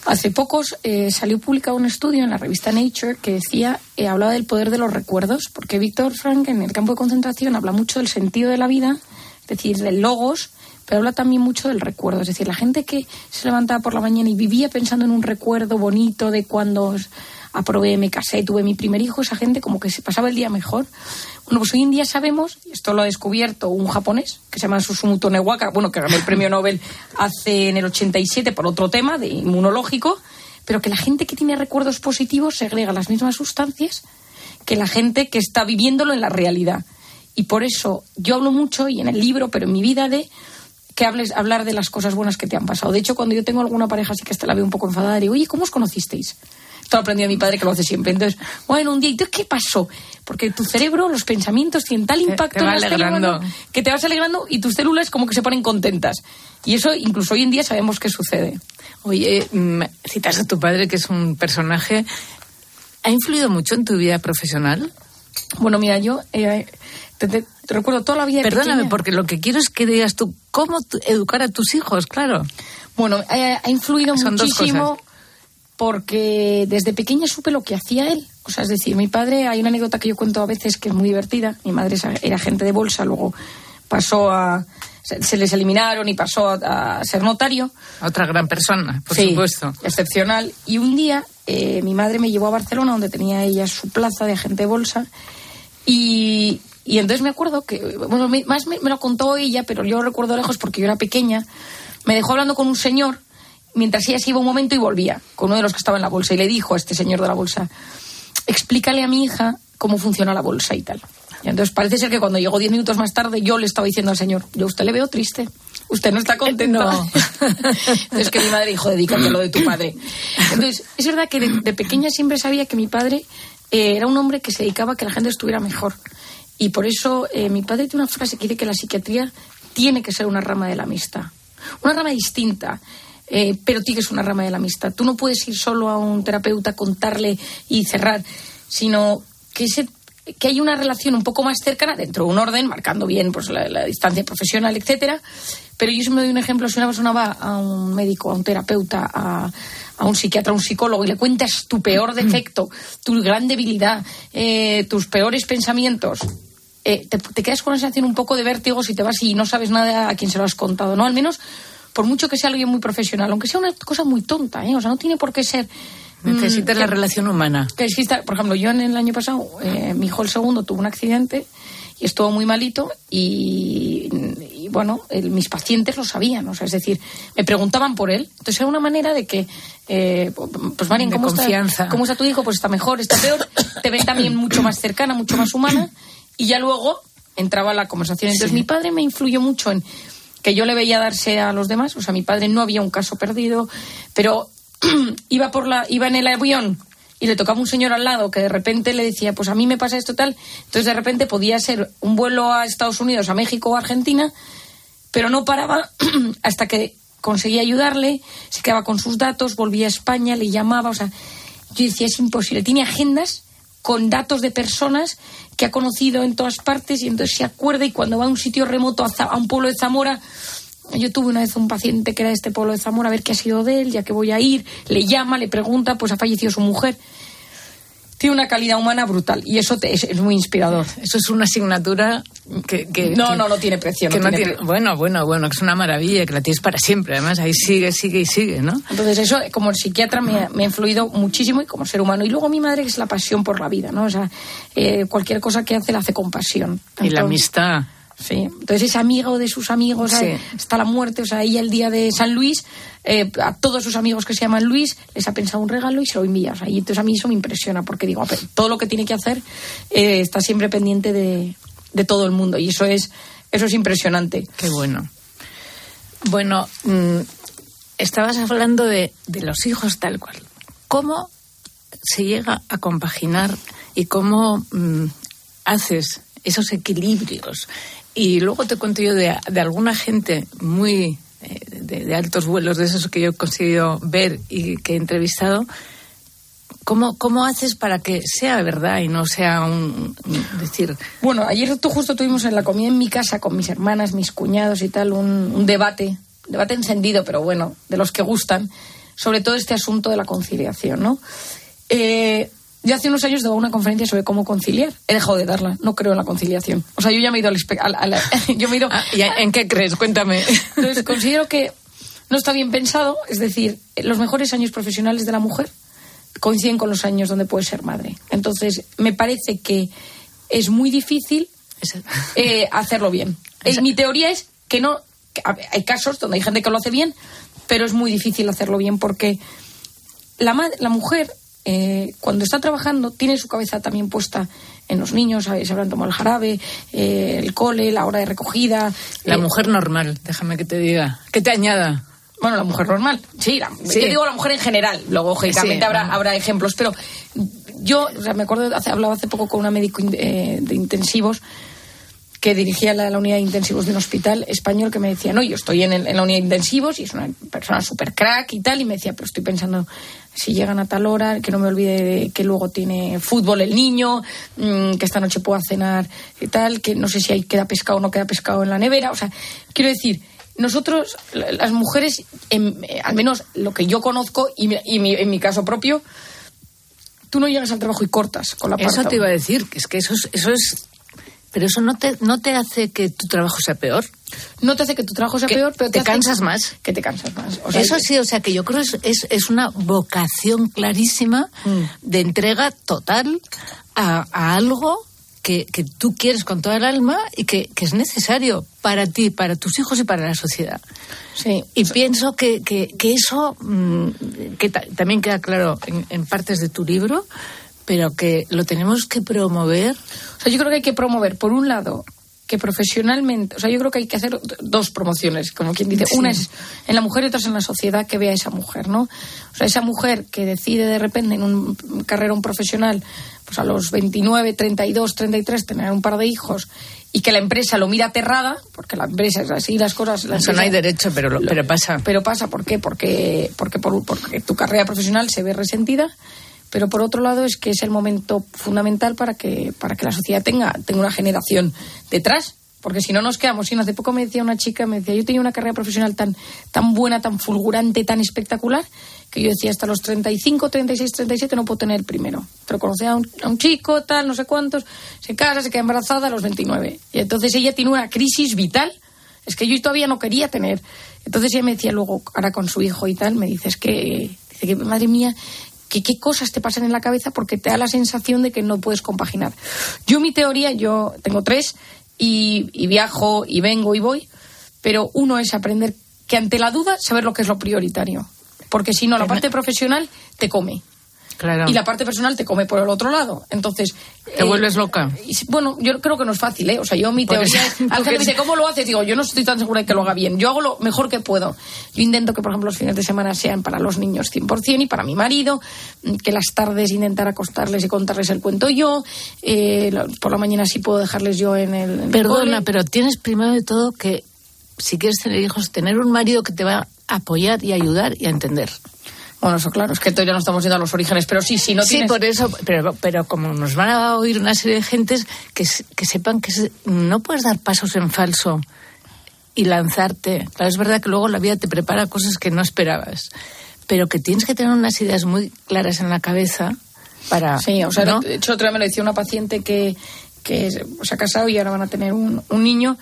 J: hace pocos eh, salió publicado un estudio en la revista Nature que decía, eh, hablaba del poder de los recuerdos, porque Víctor Frank en el campo de concentración habla mucho del sentido de la vida, es decir, del logos pero habla también mucho del recuerdo. Es decir, la gente que se levantaba por la mañana y vivía pensando en un recuerdo bonito de cuando aprobé, me casé, tuve mi primer hijo, esa gente como que se pasaba el día mejor. Bueno, pues hoy en día sabemos, esto lo ha descubierto un japonés que se llama Susumu Tonewaka, bueno, que ganó el premio Nobel hace en el 87 por otro tema de inmunológico, pero que la gente que tiene recuerdos positivos segrega las mismas sustancias que la gente que está viviéndolo en la realidad. Y por eso yo hablo mucho, y en el libro, pero en mi vida, de que hables, hablar de las cosas buenas que te han pasado. De hecho, cuando yo tengo alguna pareja así que hasta la veo un poco enfadada, digo, oye, ¿cómo os conocisteis? Esto lo aprendí a mi padre que lo hace siempre. Entonces, bueno, un día, ¿qué pasó? Porque tu cerebro, los pensamientos tienen tal impacto en alegrando. que te vas alegrando y tus células como que se ponen contentas. Y eso incluso hoy en día sabemos que sucede.
K: Oye, mm, citas a tu padre, que es un personaje. ¿Ha influido mucho en tu vida profesional?
J: Bueno, mira, yo eh, te, recuerdo toda la vida.
K: Perdóname, porque lo que quiero es que digas tú cómo educar a tus hijos, claro.
J: Bueno, ha, influido muchísimo porque desde pequeña supe lo que hacía él. O sea, es decir, mi padre, hay una anécdota que yo cuento a veces que es muy divertida. Mi madre era agente de bolsa, luego pasó a. Se, les eliminaron y pasó a, ser notario.
K: Otra gran persona, por supuesto.
J: Excepcional. Y un día eh, mi madre me llevó a Barcelona, donde tenía ella su plaza de agente de bolsa. Y, y entonces me acuerdo que, bueno, más me, lo contó ella, pero yo recuerdo lejos porque yo era pequeña. Me dejó hablando con un señor mientras ella se iba un momento y volvía, con uno de los que estaba en la bolsa. Y le dijo a este señor de la bolsa, explícale a mi hija cómo funciona la bolsa y tal. Y entonces parece ser que cuando llegó diez minutos más tarde yo le estaba diciendo al señor, yo a usted le veo triste, usted no está contento. No. es que mi madre dijo, dedícate lo de tu padre. Entonces, es verdad que de, pequeña siempre sabía que mi padre eh, era un hombre que se dedicaba a que la gente estuviera mejor. Y por eso eh, mi padre tiene una frase que dice que la psiquiatría tiene que ser una rama de la amistad. Una rama distinta, eh, pero tiene que ser una rama de la amistad. Tú no puedes ir solo a un terapeuta, contarle y cerrar, sino que, ese, que hay una relación un poco más cercana dentro de un orden, marcando bien pues, la, distancia profesional, etcétera. Pero yo siempre doy un ejemplo, si una persona va a un médico, a un terapeuta, a, a un psiquiatra, a un psicólogo y le cuentas tu peor defecto, tu gran debilidad, eh, tus peores pensamientos, eh, te, quedas con una sensación un poco de vértigo si te vas y no sabes nada a quién se lo has contado, ¿no? Al menos, por mucho que sea alguien muy profesional, aunque sea una cosa muy tonta, ¿eh? O sea, no tiene por qué ser...
K: Mm, Necesitas la relación humana.
J: Que exista, por ejemplo, yo en el año pasado, eh, mi hijo el segundo tuvo un accidente y estuvo muy malito y, bueno, mis pacientes lo sabían, o sea, es decir, me preguntaban por él. Entonces era una manera de que, eh, pues Marian, ¿cómo está, ¿cómo está tu hijo? Pues está mejor, está peor. Te ven también mucho más cercana, mucho más humana y ya luego entraba la conversación. Entonces mi padre me influyó mucho en que yo le veía darse a los demás. O sea, mi padre no había un caso perdido, pero iba por la, iba en el avión y le tocaba un señor al lado que de repente le decía, pues a mí me pasa esto tal. Entonces de repente podía ser un vuelo a Estados Unidos, a México o Argentina, pero no paraba hasta que conseguía ayudarle, se quedaba con sus datos, volvía a España, le llamaba, o sea, yo decía, es imposible. Tiene agendas con datos de personas que ha conocido en todas partes y entonces se acuerda y cuando va a un sitio remoto, a, un pueblo de Zamora, yo tuve una vez un paciente que era de este pueblo de Zamora, a ver qué ha sido de él, ya que voy a ir, le llama, le pregunta, pues ha fallecido su mujer tiene una calidad humana brutal y eso te, es, es, muy inspirador.
K: Eso es una asignatura que... que
J: no,
K: que,
J: no, no tiene precio.
K: No
J: no
K: tiene
J: tiene
K: pre bueno, bueno, bueno, que es una maravilla, que la tienes para siempre. Además, ahí sigue, sigue y sigue, ¿no?
J: Entonces eso, como psiquiatra, me, ha, me ha influido muchísimo y como ser humano. Y luego mi madre, que es la pasión por la vida, ¿no? O sea, eh, cualquier cosa que hace la hace con pasión.
K: Entonces, y la amistad.
J: Sí, entonces es amigo de sus amigos sí. hasta la muerte. O sea, ella el día de San Luis, eh, a todos sus amigos que se llaman Luis, les ha pensado un regalo y se lo envía. O sea, y entonces a mí eso me impresiona porque digo, todo lo que tiene que hacer eh, está siempre pendiente de, de, todo el mundo y eso es, eso es impresionante.
K: Qué bueno. Bueno, mmm, estabas hablando de, de los hijos tal cual. ¿Cómo se llega a compaginar y cómo mmm, haces esos equilibrios y luego te cuento yo de, de alguna gente muy eh, de, altos vuelos, de esos que yo he conseguido ver y que he entrevistado. ¿Cómo, ¿Cómo haces para que sea verdad y no sea un, un decir?
J: Bueno, ayer tú justo tuvimos en la comida en mi casa con mis hermanas, mis cuñados y tal, un, un debate, debate encendido, pero bueno, de los que gustan, sobre todo este asunto de la conciliación, ¿no? Eh, yo hace unos años daba una conferencia sobre cómo conciliar. He dejado de darla. No creo en la conciliación. O sea, yo ya me he ido al... Yo me he ido...
K: Ah, ¿y ¿En qué crees? Cuéntame.
J: Entonces, considero que no está bien pensado. Es decir, los mejores años profesionales de la mujer coinciden con los años donde puede ser madre. Entonces, me parece que es muy difícil eh, hacerlo bien. Eh, mi teoría es que no... Que hay casos donde hay gente que lo hace bien, pero es muy difícil hacerlo bien porque la, la mujer eh, cuando está trabajando tiene su cabeza también puesta en los niños, se habrán tomado el jarabe, eh, el cole, la hora de recogida.
K: La eh, mujer normal, déjame que te diga, que te añada.
J: Bueno, la mujer normal, sí, la, sí. yo digo la mujer en general, luego lógicamente sí, habrá, no. habrá ejemplos, pero yo o sea, me acuerdo, hace, hablaba hace poco con una médico eh, de intensivos que dirigía la, la, unidad de intensivos de un hospital español que me decía, no, yo estoy en, el, en la unidad de intensivos y es una persona súper crack y tal, y me decía, pero estoy pensando si llegan a tal hora, que no me olvide de que luego tiene fútbol el niño, mmm, que esta noche pueda cenar y tal, que no sé si ahí queda pescado o no queda pescado en la nevera, o sea, quiero decir, nosotros, las mujeres, en, eh, al menos lo que yo conozco y, y mi, en mi caso propio, tú no llegas al trabajo y cortas con la
K: Eso
J: parta.
K: te iba a decir, que es que eso es, eso es pero eso no te, no te hace que tu trabajo sea peor.
J: No te hace que tu trabajo sea
K: que
J: peor, pero
K: te,
J: te
K: cansas más.
J: Que te cansas más.
K: O sea, eso sí, o sea, que yo creo es, es, es una vocación clarísima mm. de entrega total a, a algo que, que, tú quieres con toda el alma y que, que, es necesario para ti, para tus hijos y para la sociedad.
J: Sí.
K: Y sí. pienso que, que, que eso, mmm, que ta también queda claro en, en partes de tu libro, pero que lo tenemos que promover.
J: O sea, yo creo que hay que promover, por un lado, que profesionalmente, o sea, yo creo que hay que hacer dos promociones, como quien dice. Sí. Una es en la mujer y otra es en la sociedad que vea a esa mujer, ¿no? O sea, esa mujer que decide de repente en un carrera profesional, pues a los 29, 32, 33, tener un par de hijos y que la empresa lo mira aterrada, porque la empresa es así, las cosas... La
K: Eso
J: empresa,
K: no hay derecho, pero, lo, pero pasa.
J: Pero pasa, ¿por qué? Porque, porque, por, porque tu carrera profesional se ve resentida pero por otro lado es que es el momento fundamental para que, para que la sociedad tenga, tenga una generación detrás. Porque si no nos quedamos sin. Hace poco me decía una chica, me decía, yo tenía una carrera profesional tan, tan buena, tan fulgurante, tan espectacular, que yo decía, hasta los 35, 36, 37 no puedo tener primero. Pero conocí a un, a un chico, tal, no sé cuántos, se casa, se queda embarazada a los 29. Y entonces ella tiene una crisis vital. Es que yo todavía no quería tener. Entonces ella me decía luego, ahora con su hijo y tal, me dice, es que, dice que madre mía, que qué cosas te pasan en la cabeza porque te da la sensación de que no puedes compaginar. Yo mi teoría, yo tengo tres y, y viajo y vengo y voy, pero uno es aprender que ante la duda saber lo que es lo prioritario, porque si no la parte profesional te come.
K: Claro.
J: y la parte personal te come por el otro lado. Entonces.
K: Te vuelves loca.
J: y bueno, yo creo que no es fácil, ¿eh? O sea, yo mi teoría
K: eso-
J: es. Al jefe me dice, ¿cómo lo haces? Digo, yo no estoy tan segura de que lo haga bien. Yo hago lo mejor que puedo. Yo intento que, por ejemplo, los fines de semana sean para los niños 100% y para mi marido. mm, Que las tardes intentar acostarles y contarles el cuento yo. eh, por la mañana sí puedo dejarles yo en el. en
K: Perdona, pero tienes primero de todo que, si quieres tener hijos, tener un marido que te va a apoyar y ayudar y a entender.
J: Bueno, eso claro, es que todavía no estamos yendo a los orígenes, pero sí, sí, no
K: sí,
J: tienes...
K: por eso, pero, pero como nos van a oír una serie de gentes que, que sepan que se- no puedes dar pasos en falso y lanzarte. Claro, es verdad que luego la vida te prepara cosas que no esperabas, pero que tienes que tener unas ideas muy claras en la cabeza para...
J: Sí, o sea,
K: ¿no?
J: de hecho, otra vez me lo decía una paciente que, que se ha casado y ahora van a tener un, un niño.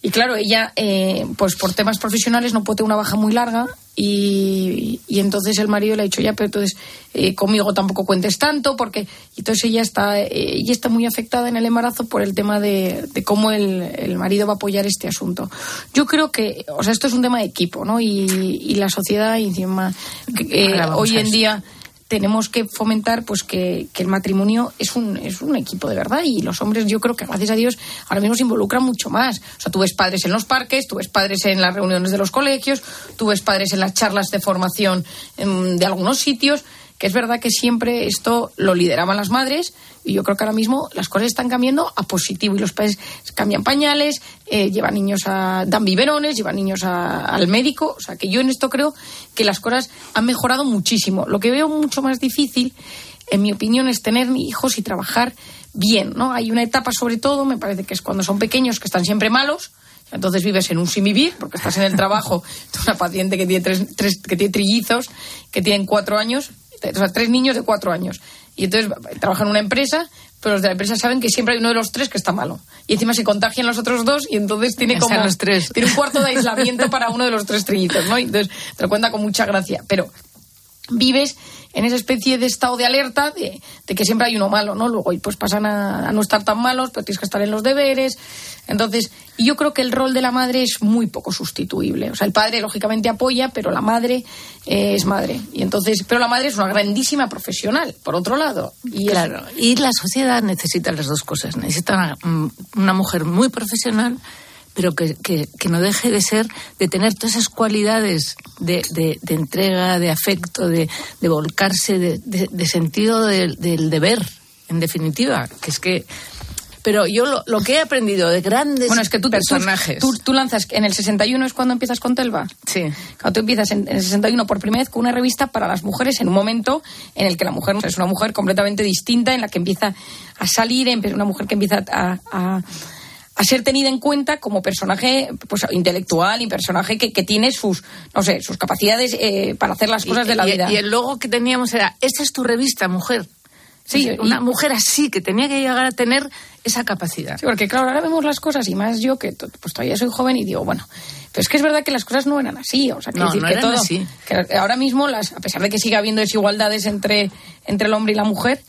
J: Y claro, ella, eh, pues por temas profesionales no puede tener una baja muy larga y, y entonces el marido le ha dicho, ya, pero entonces eh, conmigo tampoco cuentes tanto porque... y entonces ella está, eh, ella está muy afectada en el embarazo por el tema de, de cómo el, el marido va a apoyar este asunto. Yo creo que, o sea, esto es un tema de equipo, ¿no? Y, y la sociedad encima, eh, hoy en día tenemos que fomentar pues que, el matrimonio es un, es un equipo de verdad y los hombres yo creo que gracias a Dios ahora mismo se involucran mucho más. O sea, tú ves padres en los parques, tú ves padres en las reuniones de los colegios, tú ves padres en las charlas de formación em, de algunos sitios, que es verdad que siempre esto lo lideraban las madres y yo creo que ahora mismo las cosas están cambiando a positivo y los padres cambian pañales, eh, llevan niños a, dan biberones, llevan niños a- al médico, o sea que yo en esto creo que las cosas han mejorado muchísimo. Lo que veo mucho más difícil, en mi opinión, es tener hijos y trabajar bien, ¿no? Hay una etapa sobre todo, me parece que es cuando son pequeños, que están siempre malos, entonces vives en un sin vivir, porque estás en el trabajo de una paciente que tiene, tres, tres- que tiene trillizos, que tienen cuatro años, o sea, tres niños de cuatro años. Y entonces trabajan en una empresa, pero los de la empresa saben que siempre hay uno de los tres que está malo. Y encima se contagian los otros dos y entonces tiene como...
K: los tres.
J: Tiene un cuarto de aislamiento para uno de los tres trillizos, ¿no? Y entonces te lo cuenta con mucha gracia. Pero vives en esa especie de estado de alerta de, de que siempre hay uno malo, ¿no? Luego pues pasan a, a no estar tan malos, pero tienes que estar en los deberes. Entonces, yo creo que el rol de la madre es muy poco sustituible. O sea, el padre lógicamente apoya, pero la madre eh, es madre. Y entonces, pero la madre es una grandísima profesional, por otro lado. Y es-
K: Claro, y la sociedad necesita las dos cosas. Necesita una, mm, una mujer muy profesional, pero que, que- que no deje de ser, de tener todas esas cualidades de, de- de entrega, de afecto, de, de volcarse, de, de- de sentido del- del deber, en definitiva. Que es que. Pero yo lo, lo que he aprendido de grandes
J: Bueno, es que tú,
K: personajes.
J: Tú, tú lanzas, en el 61 es cuando empiezas con Telva.
K: sí.
J: Cuando tú empiezas en, en el 61 por primera vez con una revista para las mujeres en un momento en el que la mujer es una mujer completamente distinta, en la que empieza a salir, una mujer que empieza a, a- a ser tenida en cuenta como personaje pues intelectual y personaje que, que tiene sus, no sé, sus capacidades eh, para hacer las cosas
K: Y-
J: de la
K: y-
J: vida.
K: Y el logo que teníamos era, esta es tu revista, mujer.
J: Sí,
K: una
J: y-
K: mujer así, que tenía que llegar a tener esa capacidad.
J: Sí, porque claro, ahora vemos las cosas y más yo que pues todavía soy joven y digo, bueno, pero es que es verdad que las cosas no eran así, o sea,
K: No,
J: decir
K: no
J: que
K: eran
J: todo,
K: así.
J: que ahora mismo las, a pesar de que siga habiendo desigualdades entre, entre el hombre y la mujer,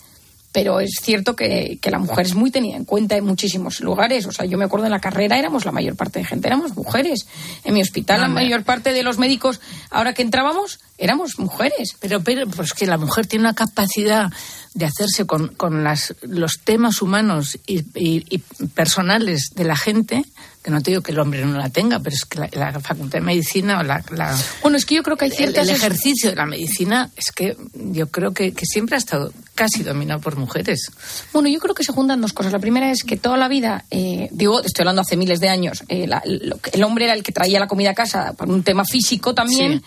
J: pero es cierto que, que la mujer es muy tenida en cuenta en muchísimos lugares. O sea, yo me acuerdo en la carrera éramos la mayor parte de gente, éramos mujeres. En mi hospital la mayor parte de los médicos, ahora que entrábamos, éramos mujeres.
K: Pero, pero pues que la mujer tiene una capacidad de hacerse con, con las, los temas humanos y, y- y personales de la gente, que no te digo que el hombre no la tenga, pero es que la, la facultad de medicina o la, la-
J: Bueno, es que yo creo que hay ciertas...
K: el ejercicio de la medicina es que yo creo que, que siempre ha estado casi dominado por mujeres.
J: Bueno, yo creo que se juntan dos cosas. La primera es que toda la vida, eh, digo, estoy hablando hace miles de años, eh, la- lo que- el hombre era el que traía la comida a casa por un tema físico también.
K: Sí.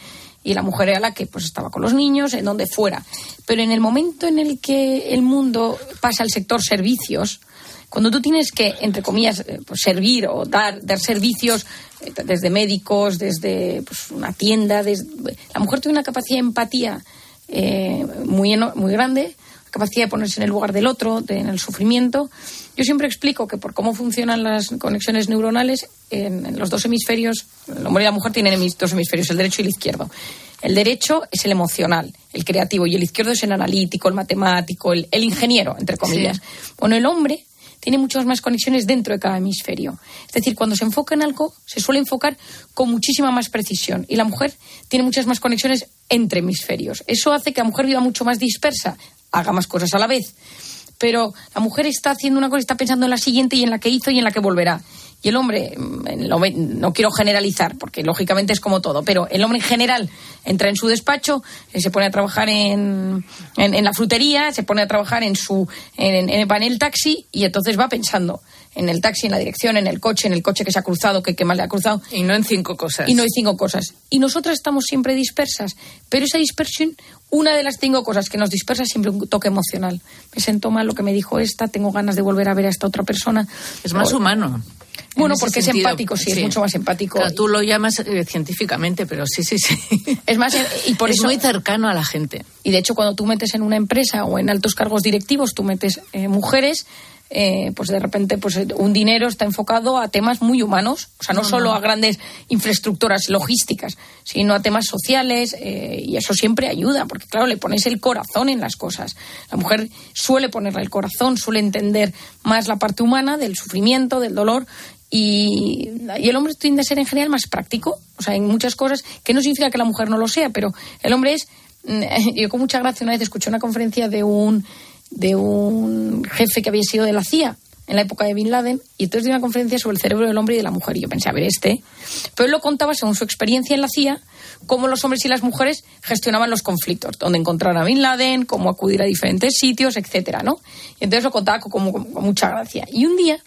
J: Y la mujer era la que pues estaba con los niños, en donde fuera. Pero en el momento en el que el mundo pasa al sector servicios, cuando tú tienes que, entre comillas, eh, pues, servir o dar, dar servicios eh, desde médicos, desde pues, una tienda, desde... la mujer tiene una capacidad de empatía eh, muy, muy grande, capacidad de ponerse en el lugar del otro, de- en el sufrimiento. Yo siempre explico que por cómo funcionan las conexiones neuronales, en, en los dos hemisferios, el hombre y la mujer tienen hemis- dos hemisferios, el derecho y el izquierdo. El derecho es el emocional, el creativo, y el izquierdo es el analítico, el matemático, el, el ingeniero, entre comillas. Bueno, el hombre tiene muchas más conexiones dentro de cada hemisferio. Es decir, cuando se enfoca en algo, se suele enfocar con muchísima más precisión. Y la mujer tiene muchas más conexiones entre hemisferios. Eso hace que la mujer viva mucho más dispersa, haga más cosas a la vez. Pero la mujer está haciendo una cosa, está pensando en la siguiente y en la que hizo y en la que volverá. Y el hombre, mm, no quiero generalizar, porque lógicamente es como todo, pero el hombre en general entra en su despacho, eh, se pone a trabajar en, en, la frutería, se pone a trabajar en su en, en el panel taxi y entonces va pensando en el taxi, en la dirección, en el coche, en el coche que se ha cruzado, que, que más le ha cruzado.
K: Y no en cinco cosas.
J: Y no hay cinco cosas. Y nosotras estamos siempre dispersas, pero esa dispersión, una de las cinco cosas que nos dispersa es siempre un toque emocional. Me siento mal lo que me dijo esta, tengo ganas de volver a ver a esta otra persona.
K: Es más humano.
J: Bueno, porque es empático, sí, es mucho más empático.
K: tú lo llamas eh, científicamente, pero sí, sí, sí.
J: Es más, y por
K: es
J: eso,
K: muy cercano a la gente.
J: Y de hecho, cuando tú metes en una empresa o en altos cargos directivos, tú metes eh, mujeres, eh, pues de repente pues un dinero está enfocado a temas muy humanos, o sea, no, solo a grandes infraestructuras logísticas, sino a temas sociales eh, y eso siempre ayuda, porque claro, le pones el corazón en las cosas. La mujer suele ponerle el corazón, suele entender más la parte humana del sufrimiento, del dolor y, y, el hombre tiende a ser en general más práctico, o sea, en muchas cosas, que no significa que la mujer no lo sea, pero el hombre es, yo con mucha gracia una vez escuché una conferencia de un de un jefe que había sido de la CIA en la época de Bin Laden, y entonces dio una conferencia sobre el cerebro del hombre y de la mujer. Y yo pensé, a ver, este. Pero él lo contaba según su experiencia en la CIA, cómo los hombres y las mujeres gestionaban los conflictos, dónde encontrar a Bin Laden, cómo acudir a diferentes sitios, etcétera, ¿no? Y entonces lo contaba con, mucha gracia. Y un día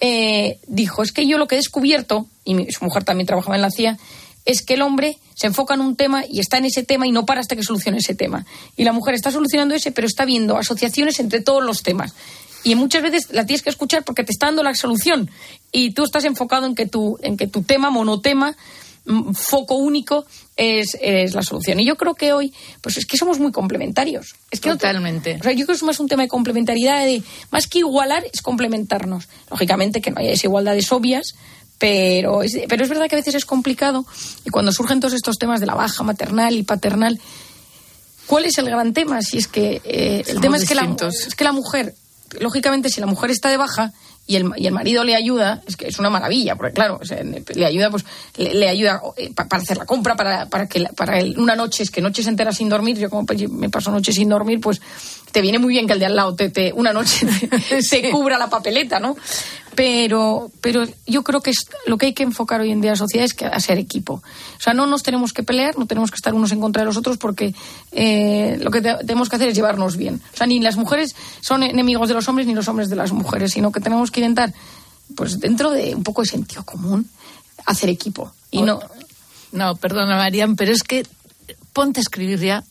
J: eh, dijo, es que yo lo que he descubierto, y su mujer también trabajaba en la CIA, es que el hombre se enfoca en un tema y está en ese tema y no para hasta que solucione ese tema. Y la mujer está solucionando ese, pero está viendo asociaciones entre todos los temas. Y muchas veces la tienes que escuchar porque te está dando la solución. Y tú estás enfocado en que tu, en que tu tema, monotema, mm, foco único, es, la solución. Y yo creo que hoy, pues es que somos muy complementarios. Es que
K: Totalmente.
J: o sea, yo creo que es más un tema de complementariedad, de, más que igualar, es complementarnos. Lógicamente que no haya desigualdades obvias, pero es, pero es verdad que a veces es complicado y cuando surgen todos estos temas de la baja maternal y paternal, ¿cuál es el gran tema? Si es que eh, el tema es que, la, es que la mujer, lógicamente, si la mujer está de baja, y el, y el marido le ayuda, es que es una maravilla, porque claro, le ayuda, pues, le, ayuda eh, para hacer la compra, para, para que para una noche, es que noches enteras sin dormir, yo como me paso noches sin dormir, pues te viene muy bien que el de al lado te, te una noche se cubra la papeleta, ¿no? Pero, pero yo creo que es, lo que hay que enfocar hoy en día en la sociedad es que a ser equipo. O sea, no nos tenemos que pelear, no tenemos que estar unos en contra de los otros porque eh, lo que tenemos que hacer es llevarnos bien. O sea, ni las mujeres son enemigos de los hombres ni los hombres de las mujeres, sino que tenemos que intentar, pues dentro de un poco de sentido común, hacer equipo. Y no.
K: No, perdona, Marian, pero es que ponte a escribir ya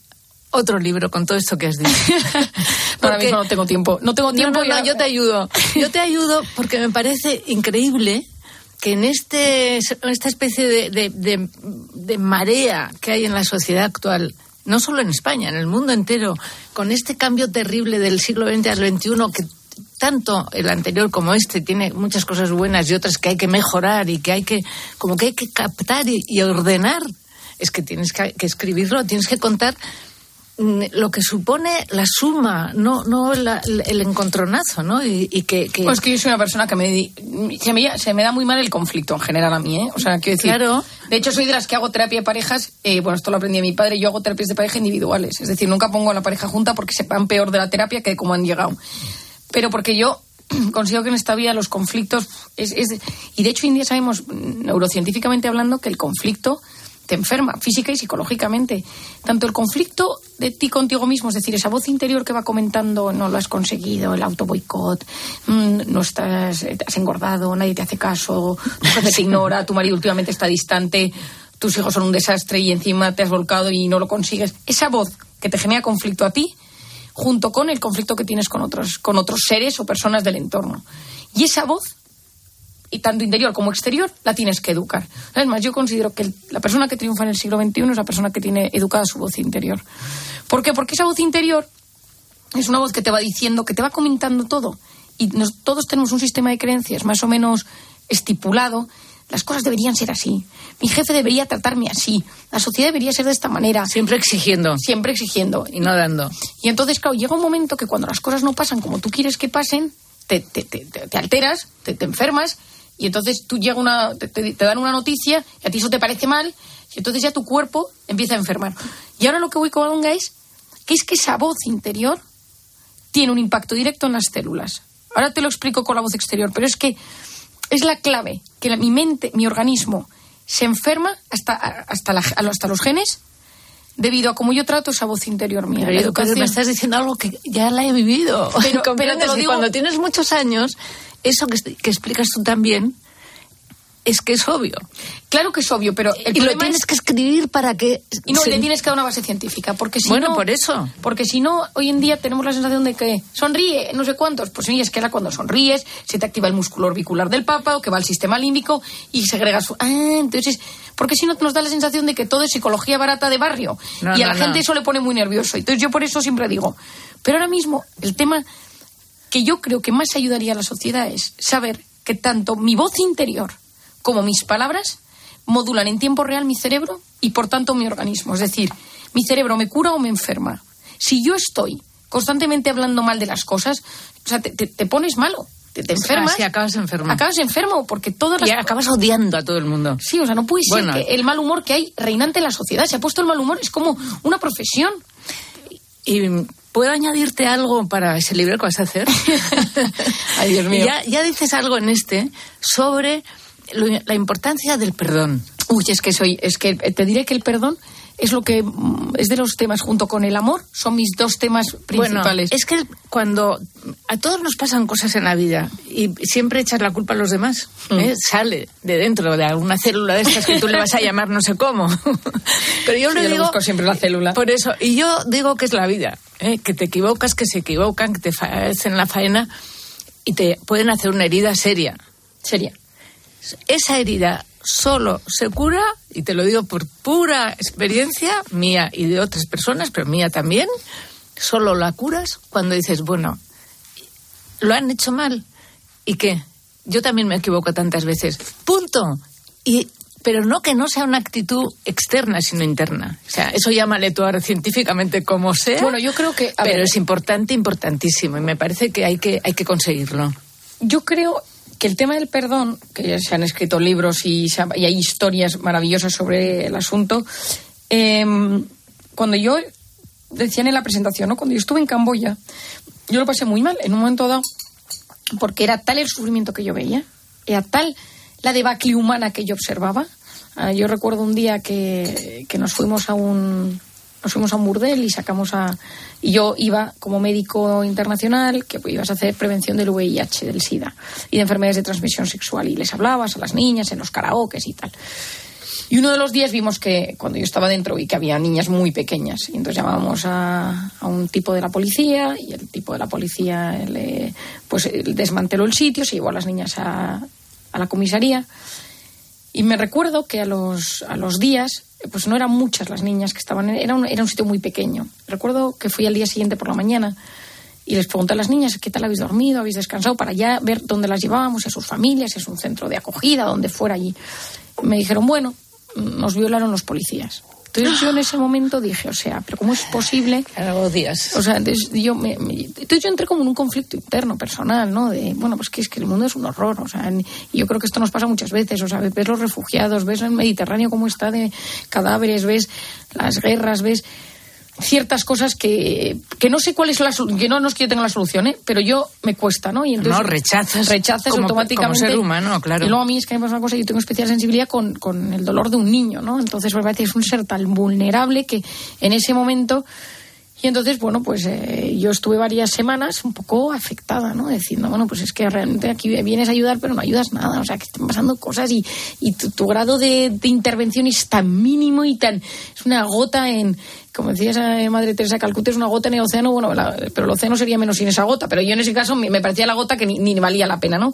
K: otro libro con todo esto que has dicho.
J: Ahora mismo no tengo tiempo. No tengo tiempo.
K: No, no, yo te ayudo. Yo te ayudo porque me parece increíble que en, este, en esta especie de, de, de, marea que hay en la sociedad actual, no solo en España, en el mundo entero, con este cambio terrible del siglo XX al XXI que tanto el anterior como este tiene muchas cosas buenas y otras que hay que mejorar y que hay que como que hay que captar y, ordenar es que tienes que, que, escribirlo tienes que contar lo que supone la suma, no, no el encontronazo, ¿no? Y, que,
J: Pues que yo soy una persona que me, se me, se me da muy mal el conflicto en general a mí, ¿eh? O sea, quiero decir...
K: Claro.
J: De hecho, soy de las que hago terapia de parejas, eh, bueno, esto lo aprendí de mi padre, yo hago terapias de pareja individuales. Es decir, nunca pongo a la pareja junta porque sepan peor de la terapia que de cómo han llegado. Pero porque yo consigo que en esta vida los conflictos... Es, es, y de hecho, hoy en día sabemos, neurocientíficamente hablando, que el conflicto te enferma física y psicológicamente. Tanto el conflicto de ti contigo mismo, es decir, esa voz interior que va comentando no lo has conseguido, el auto boicot, mm, no estás, eh, has engordado, nadie te hace caso, tu jefe te ignora, tu marido últimamente está distante, tus hijos son un desastre y encima te has volcado y no lo consigues. Esa voz que te genera conflicto a ti, junto con el conflicto que tienes con otros, con otros seres o personas del entorno. Y esa voz y tanto interior como exterior, la tienes que educar. Además, yo considero que la persona que triunfa en el siglo XXI es la persona que tiene educada su voz interior. ¿Por qué? Porque esa voz interior es una voz que te va diciendo, que te va comentando todo. Y todos tenemos un sistema de creencias más o menos estipulado. Las cosas deberían ser así. Mi jefe debería tratarme así. La sociedad debería ser de esta manera.
K: Siempre exigiendo.
J: Siempre exigiendo.
K: Y no dando.
J: Y entonces, claro, llega un momento que cuando las cosas no pasan como tú quieres que pasen, te, te, te, te alteras, te, te enfermas y entonces tú llega una, te, te, dan una noticia y a ti eso te parece mal y entonces ya tu cuerpo empieza a enfermar. Y ahora lo que voy con Alonga es que es que esa voz interior tiene un impacto directo en las células. Ahora te lo explico con la voz exterior, pero es que es la clave, que la, mi mente, mi organismo se enferma hasta, hasta, la, hasta los genes debido a cómo yo trato esa voz interior mía.
K: Pero, educación. me estás diciendo algo que ya la he vivido.
J: Pero, pero te lo digo...
K: cuando tienes muchos años, eso que, que explicas tú también, es que es obvio.
J: Claro que es obvio, pero
K: el y lo tienes que escribir para que
J: y no le tienes que dar una base científica, porque si
K: bueno
J: no,
K: por eso,
J: porque si no hoy en día tenemos la sensación de que sonríe, no sé cuántos, pues sí es que era cuando sonríes se te activa el músculo orbicular del papa o que va al sistema límbico y segrega su. Ah, entonces porque si no nos da la sensación de que todo es psicología barata de barrio. Y a la gente eso le pone muy nervioso. Entonces yo por eso siempre digo, pero ahora mismo el tema que yo creo que más ayudaría a la sociedad es saber que tanto mi voz interior como mis palabras modulan en tiempo real mi cerebro y por tanto mi organismo. Es decir, mi cerebro me cura o me enferma. Si yo estoy constantemente hablando mal de las cosas, o sea, te, pones malo. Te, enfermas.
K: Ah, acabas enfermo.
J: Acabas enfermo porque todas las...
K: Y acabas odiando a todo el mundo.
J: Sí, o sea, no puede ser que el mal humor que hay reinante en la sociedad. Se ha puesto el mal humor, es como una profesión.
K: Y ¿Puedo añadirte algo para ese libro que vas a hacer?
J: Ay, Dios mío.
K: Ya, ya dices algo en este sobre la importancia del perdón.
J: Uy, es que soy, es que te diré que el perdón es lo que mm, es de los temas junto con el amor son mis dos temas principales.
K: es que cuando a todos nos pasan cosas en la vida y siempre echas la culpa a los demás, mm. ¿eh? sale de dentro de alguna célula de estas que tú le vas a llamar no sé cómo. Pero yo le digo
J: siempre la célula.
K: Por eso y yo digo que es la vida, ¿eh? que te equivocas, que se equivocan, que te hacen la faena y te pueden hacer una herida seria.
J: Seria
K: esa herida solo se cura, y te lo digo por pura experiencia mía y de otras personas, pero mía también, solo la curas cuando dices, bueno, lo han hecho mal. ¿Y qué? Yo también me equivoco tantas veces. Punto. Y, pero no que no sea una actitud externa, sino interna. O sea, eso llámale tú ahora científicamente como sea.
J: Bueno, yo creo que...
K: Pero es importante, importantísimo. Y me parece que hay que, hay que conseguirlo.
J: Yo creo que el tema del perdón, que ya se han escrito libros y, hay historias maravillosas sobre el asunto, em, cuando yo decían en la presentación, ¿no? cuando yo estuve en Camboya, yo lo pasé muy mal en un momento dado, porque era tal el sufrimiento que yo veía, era tal la debacle humana que yo observaba. Ah, yo recuerdo un día que, que nos fuimos a un nos fuimos a un burdel y sacamos a... Y yo iba como médico internacional, que ibas a hacer prevención del VIH, del SIDA y de enfermedades de transmisión sexual. Y les hablabas a las niñas en los karaokes y tal. Y uno de los días vimos que, cuando yo estaba dentro, vi que había niñas muy pequeñas. Y entonces llamábamos a, a un tipo de la policía y el tipo de la policía le, pues, desmanteló el sitio, se llevó a las niñas a, a la comisaría. Y me recuerdo que a los, a los días pues no eran muchas las niñas que estaban, era un, era un sitio muy pequeño. Recuerdo que fui al día siguiente por la mañana y les pregunté a las niñas qué tal habéis dormido, habéis descansado, para ya ver dónde las llevábamos, a sus familias, si es un centro de acogida, donde fuera allí. Me dijeron, bueno, nos violaron los policías. Entonces yo en ese momento dije, o sea, pero ¿cómo es posible?
K: Algo días.
J: O sea, entonces yo, me, entonces yo entré como en un conflicto interno, personal, ¿no? De, bueno, pues que es que el mundo es un horror, o sea, y yo creo que esto nos pasa muchas veces, o sea, ves los refugiados, ves el Mediterráneo cómo está de cadáveres, ves las guerras, ves ciertas cosas que, que no sé cuál es la que no, no es que yo tenga la solución, ¿eh? pero yo me cuesta, ¿no?
K: Y entonces no, rechazas.
J: Rechazas automáticamente.
K: Como ser humano, claro.
J: Y luego a mí es que hay una cosa, yo tengo especial sensibilidad con, con el dolor de un niño, ¿no? Entonces me parece que es un ser tan vulnerable que en ese momento y entonces, bueno, pues eh, yo estuve varias semanas un poco afectada, ¿no? Diciendo, bueno, pues es que realmente aquí vienes a ayudar, pero no ayudas nada. O sea, que están pasando cosas y, y tu, grado de, intervención es tan mínimo y tan. Es una gota en. Como decía esa Madre Teresa Calcuta, es una gota en el océano. Bueno, pero el océano sería menos sin esa gota. Pero yo en ese caso me, parecía la gota que ni, ni valía la pena, ¿no?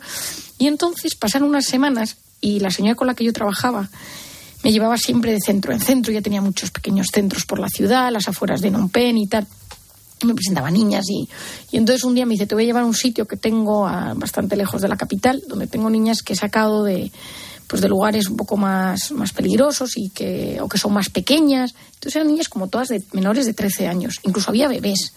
J: Y entonces pasaron unas semanas y la señora con la que yo trabajaba me llevaba siempre de centro en centro, ya tenía muchos pequeños centros por la ciudad, las afueras de Nompen y tal. Me presentaba niñas y, y entonces un día me dice, te voy a llevar a un sitio que tengo bastante lejos de la capital, donde tengo niñas que he sacado de, pues de lugares un poco más, más peligrosos y que, o que son más pequeñas. Entonces eran niñas como todas de menores de 13 años, incluso había bebés.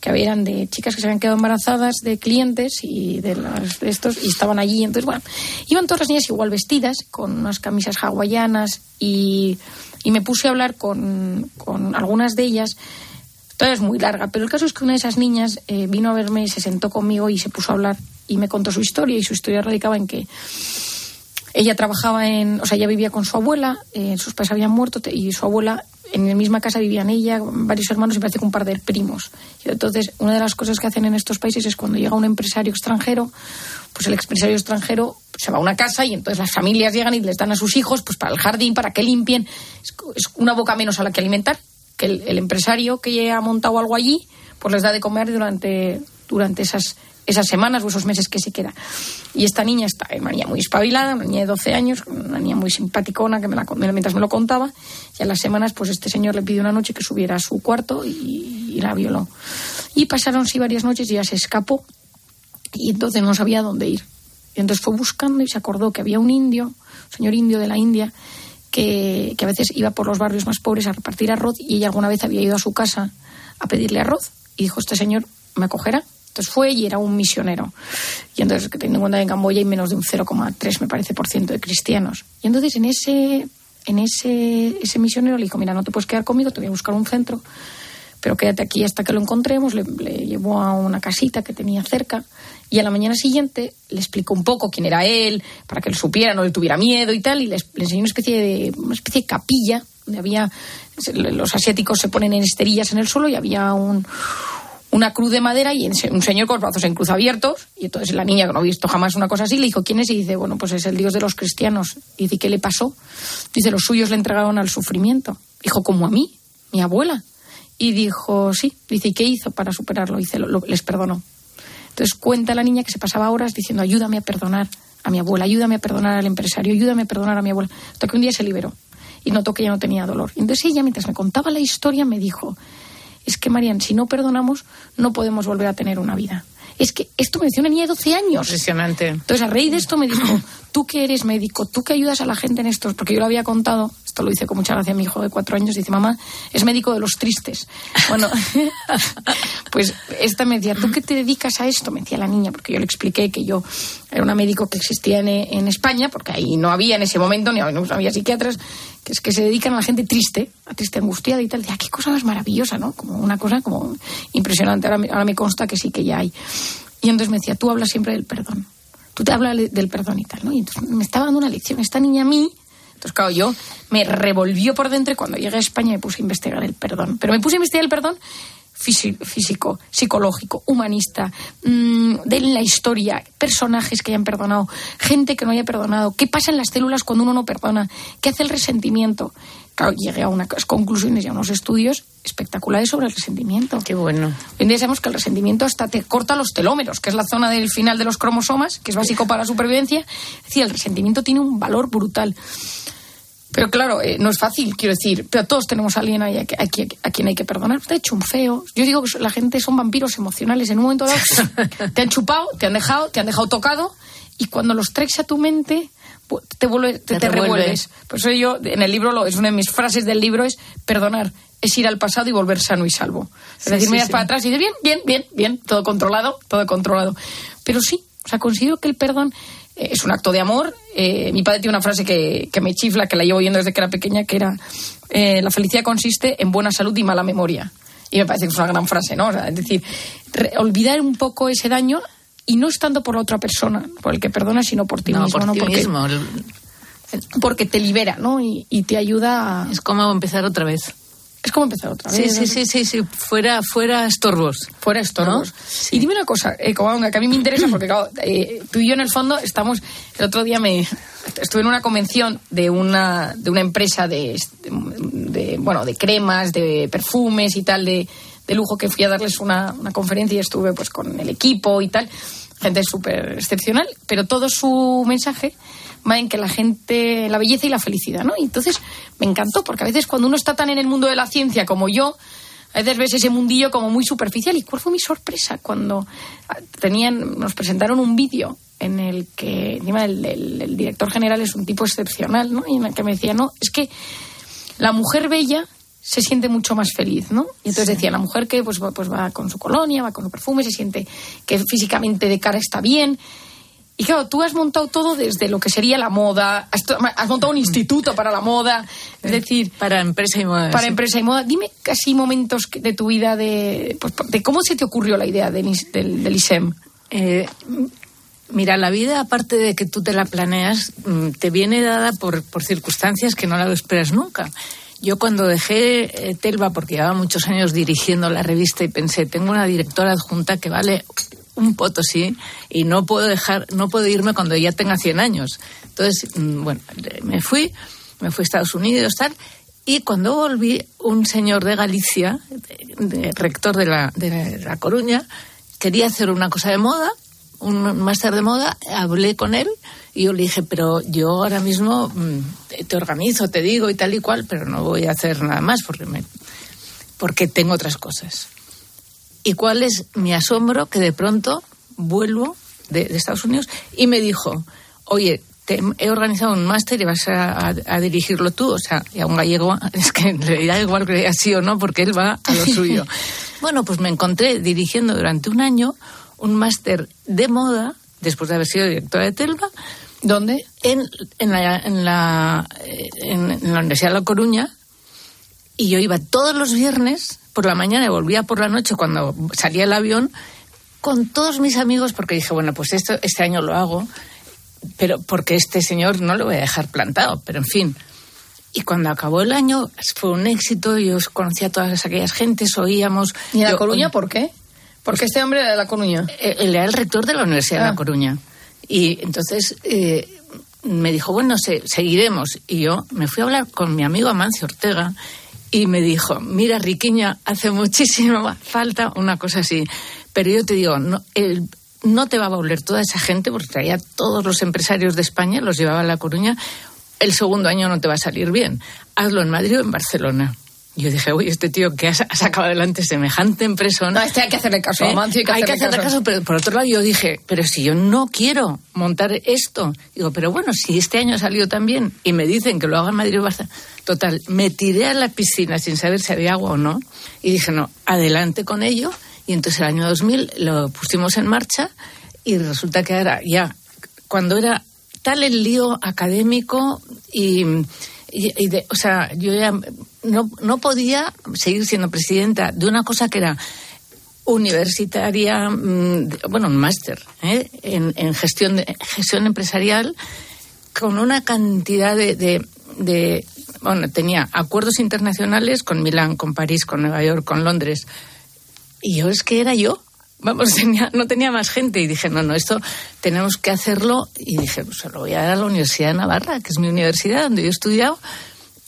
J: Que eran de chicas que se habían quedado embarazadas de clientes y de, las, de estos y estaban allí. Entonces, bueno, iban todas las niñas igual vestidas, con unas camisas hawaianas y, y me puse a hablar con, con algunas de ellas. Todavía es muy larga, pero el caso es que una de esas niñas eh, vino a verme se sentó conmigo y se puso a hablar y me contó su historia y su historia radicaba en que ella trabajaba en, o sea, ella vivía con su abuela, eh, sus padres habían muerto y su abuela en la misma casa vivían ella, varios hermanos y parece que un par de primos. Entonces, una de las cosas que hacen en estos países es cuando llega un empresario extranjero, pues el empresario extranjero se va a una casa y entonces las familias llegan y les dan a sus hijos pues para el jardín, para que limpien. Es una boca menos a la que alimentar, que el, el empresario que ha montado algo allí, pues les da de comer durante, durante esas, esas semanas o esos meses que se queda. Y esta niña está, es una niña muy espabilada, una niña de 12 años, una niña muy simpaticona que me la, mientras me lo contaba. Y a las semanas, pues este señor le pidió una noche que subiera a su cuarto y, y la violó. Y pasaron sí varias noches y ya se escapó y entonces no sabía dónde ir. Y entonces fue buscando y se acordó que había un indio, un señor indio de la India, que, que a veces iba por los barrios más pobres a repartir arroz y ella alguna vez había ido a su casa a pedirle arroz y dijo, este señor me acogerá. Entonces fue y era un misionero. Y entonces, teniendo en cuenta que en Camboya hay menos de un 0,3, me parece, por ciento de cristianos. Y entonces en ese, en ese, ese misionero le dijo, mira, no te puedes quedar conmigo, te voy a buscar un centro pero quédate aquí hasta que lo encontremos. Le, le llevó a una casita que tenía cerca y a la mañana siguiente le explicó un poco quién era él, para que él supiera, no le tuviera miedo y tal, y le, le enseñó una especie de, una especie de capilla donde había, los asiáticos se ponen en esterillas en el suelo y había un, una cruz de madera y un señor con brazos en cruz abiertos. Y entonces la niña, que no ha visto jamás una cosa así, le dijo, ¿quién es? Y dice, bueno, pues es el Dios de los cristianos. Y dice, ¿qué le pasó? Dice, los suyos le entregaron al sufrimiento. Dijo, como a mí, mi abuela. Y dijo, sí. Dice, ¿y qué hizo para superarlo? Dice, lo- les perdonó. Entonces cuenta la niña que se pasaba horas diciendo, ayúdame a perdonar a mi abuela, ayúdame a perdonar al empresario, ayúdame a perdonar a mi abuela. Hasta que un día se liberó y notó que ya no tenía dolor. Entonces ella, mientras me contaba la historia, me dijo, es que Marian, si no perdonamos, no podemos volver a tener una vida. Es que esto me decía una niña de 12 años.
K: Impresionante.
J: Entonces, a raíz de esto me dijo, tú que eres médico, tú que ayudas a la gente en estos, porque yo lo había contado, esto lo hice con mucha gracia a mi hijo de cuatro años, dice, mamá, es médico de los tristes. Bueno, pues esta me decía, ¿tú qué te dedicas a esto? Me decía la niña, porque yo le expliqué que yo era una médico que existía en, en España, porque ahí no había en ese momento, ni no había psiquiatras, que es que se dedican a la gente triste, a triste angustiada y tal. Decía, qué cosa más maravillosa, ¿no? Como una cosa como impresionante. Ahora, me- ahora me consta que sí que ya hay. Y entonces me decía, tú hablas siempre del perdón. Tú te hablas del perdón y tal, ¿no? Y entonces me estaba dando una lección. Esta niña a mí, entonces claro, yo me revolvió por dentro y cuando llegué a España me puse a investigar el perdón. Pero me puse a investigar el perdón físico, psicológico, humanista, mm, de la historia, personajes que hayan perdonado, gente que no haya perdonado, qué pasa en las células cuando uno no perdona, qué hace el resentimiento. Claro, llegué a unas conclusiones y a unos estudios espectaculares sobre el resentimiento.
K: Qué bueno.
J: Hoy en día sabemos que el resentimiento hasta te corta los telómeros, que es la zona del final de los cromosomas, que es básico para la supervivencia. Es decir, el resentimiento tiene un valor brutal. Pero claro, eh, no es fácil, quiero decir, pero todos tenemos a alguien ahí a, a quien- a quien hay que perdonar. Te ha hecho un feo. Yo digo que la gente son vampiros emocionales. En un momento dado te han chupado, te han dejado, te han dejado tocado y cuando los traes a tu mente te, vuelve, te,
K: Te
J: te
K: revuelve.
J: revuelves. Por eso yo, en el libro, lo, es una de mis frases del libro, es perdonar, es ir al pasado y volver sano y salvo. Es
K: Sí,
J: decir,
K: sí,
J: miras
K: sí.
J: para atrás y dices, bien, bien, bien, bien, todo controlado, todo controlado. Pero sí, o sea, considero que el perdón es un acto de amor. Eh, mi padre tiene una frase que, que me chifla, que la llevo oyendo desde que era pequeña, que era, eh, la felicidad consiste en buena salud y mala memoria. Y me parece que es una gran frase, ¿no? O sea, es decir, re- olvidar un poco ese daño y no es tanto por la otra persona, por el que perdona, sino por ti
K: No,
J: mismo,
K: por
J: ¿no?
K: ti
J: porque,
K: mismo.
J: porque te libera, ¿no? Y, y te ayuda a...
K: Es como empezar otra vez.
J: Es como empezar otra
K: Sí,
J: vez.
K: sí,
J: ¿no?
K: sí, sí, sí. Fuera, fuera estorbos.
J: Fuera estorbos. Y dime una cosa, eh, Covadonga, que a mí me interesa porque claro, eh, tú y yo en el fondo estamos. El otro día me estuve en una convención de una de una empresa de, de, bueno de cremas, de perfumes y tal de, de lujo que fui a darles una, una conferencia y estuve pues con el equipo y tal, gente súper excepcional, pero todo su mensaje va en que la gente, la belleza y la felicidad, ¿no? Y entonces me encantó porque a veces cuando uno está tan en el mundo de la ciencia como yo a veces ves ese mundillo como muy superficial. ¿Y cuál fue mi sorpresa cuando ah, tenían, nos presentaron un vídeo en el que encima el, el- el director general es un tipo excepcional, ¿no? Y en el que me decía, no, es que la mujer bella se siente mucho más feliz, ¿no? Y entonces decía, la mujer que pues, va- pues va con su colonia, va con su perfume, se siente que físicamente de cara está bien. Y claro, tú has montado todo desde lo que sería la moda, has, montado un instituto para la moda, es decir...
K: Para empresa y moda.
J: Para
K: sí.
J: empresa y moda. Dime casi momentos de tu vida de, pues, de cómo se te ocurrió la idea del, del ISEM.
K: Eh, mira, la vida, aparte de que tú te la planeas, mm, te viene dada por, por circunstancias que no la esperas nunca. Yo cuando dejé eh, Telva, porque llevaba muchos años dirigiendo la revista y pensé, tengo una directora adjunta que vale un potosí y no puedo dejar, no puedo irme cuando ya tenga 100 años. Entonces, mm, bueno, me fui, me fui a Estados Unidos, tal, y cuando volví, un señor de Galicia, de- rector de la, de La Coruña, quería hacer una cosa de moda, un máster de moda, hablé con él y yo le dije, pero yo ahora mismo mm, te, te organizo, te digo y tal y cual, pero no voy a hacer nada más porque, me, porque tengo otras cosas. ¿Y cuál es mi asombro? Que de pronto vuelvo de, de Estados Unidos y me dijo, oye, te- he organizado un máster y vas a, a- a dirigirlo tú. O sea, y a un gallego es que le da igual que diga sí o no porque él va a lo suyo. bueno, pues me encontré dirigiendo durante un año un máster de moda, después de haber sido directora de Telva.
J: ¿Dónde?
K: En, en, la, en, la, eh, en- en la Universidad de La Coruña, y yo iba todos los viernes por la mañana y volvía por la noche cuando salía el avión con todos mis amigos porque dije, bueno, pues esto este año lo hago, pero porque este señor no lo voy a dejar plantado, pero en fin. Y cuando acabó el año fue un éxito, yo conocía a todas aquellas gentes, oíamos...
J: ¿Y en La Coruña por qué? Porque este hombre era de La Coruña.
K: eh, Él era el rector de la Universidad de
J: Ah.
K: La Coruña. Y entonces eh, me dijo, bueno, se- seguiremos. Y yo me fui a hablar con mi amigo Amancio Ortega y me dijo, mira, Riquiña, hace muchísima falta una cosa así. Pero yo te digo, no, el- no te va a volver toda esa gente, porque traía todos los empresarios de España, los llevaba a La Coruña. El segundo año no te va a salir bien. Hazlo en Madrid o en Barcelona. Yo dije, uy, este tío que ha, sacado adelante semejante empresa.
J: No, este hay que hacerle caso, a Amancio, hay que hacerle
K: hacerle
J: caso.
K: caso, pero por otro lado yo dije, pero si yo no quiero montar esto, digo, pero bueno, si este año ha salido tan bien y me dicen que lo haga en Madrid o Barcelona, total, me tiré a la piscina sin saber si había agua o no y dije, no, adelante con ello y entonces el año 2000 lo pusimos en marcha y resulta que ahora ya, cuando era tal el lío académico y, y- y de- o sea, yo ya no, no podía seguir siendo presidenta de una cosa que era universitaria, mm, bueno, un máster ¿eh? en, gestión, de- gestión empresarial con una cantidad de, de- bueno, tenía acuerdos internacionales con Milán, con París, con Nueva York, con Londres. Y yo es que era yo. Vamos, no tenía más gente. Y dije, no, no, esto tenemos que hacerlo. Y dije, pues se lo voy a dar a la Universidad de Navarra, que es mi universidad donde yo he estudiado.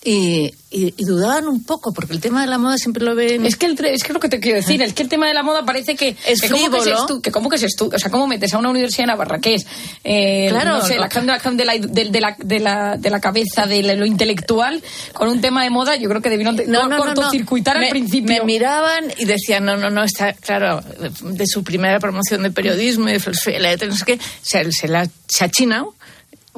K: Y, y- y dudaban un poco, porque el tema de la moda siempre lo ven.
J: Es que, el, es que lo que te quiero decir, es que el tema de la moda parece que
K: Es
J: que cómo que
K: frívolo.
J: es que cómo que es o sea, cómo metes a una universidad en Navarra que es eh,
K: Claro,
J: no sé,
K: no.
J: la de la de la, de, la, de la, cabeza de lo intelectual con un tema de moda, yo creo que debieron de- cortocircuitar al
K: Me-
J: principio.
K: Me miraban y decían, no, no, no, está claro, de su primera promoción de periodismo y de filosofía, no sé qué, se, se la se ha achinado.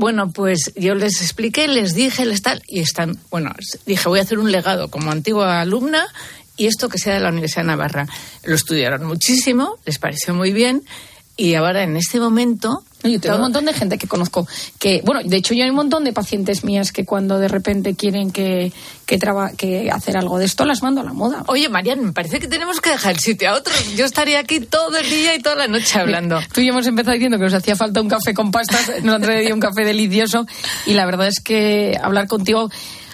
K: Bueno, pues yo les expliqué, les dije, les tal, y están, bueno, dije, voy a hacer un legado como antigua alumna y esto que sea de la Universidad de Navarra. Lo estudiaron muchísimo, les pareció muy bien, y ahora en este momento...
J: Yo tengo un montón de gente que conozco que, bueno, de hecho yo hay un montón de pacientes mías que cuando de repente quieren que, que, traba- que hacer algo de esto las mando a la moda.
K: Oye, Marian, me parece que tenemos que dejar el sitio a otro. Yo estaría aquí todo el día y toda la noche hablando.
J: Tú y yo hemos empezado diciendo que nos hacía falta un café con pastas, nos han traído un café delicioso y la verdad es que hablar contigo...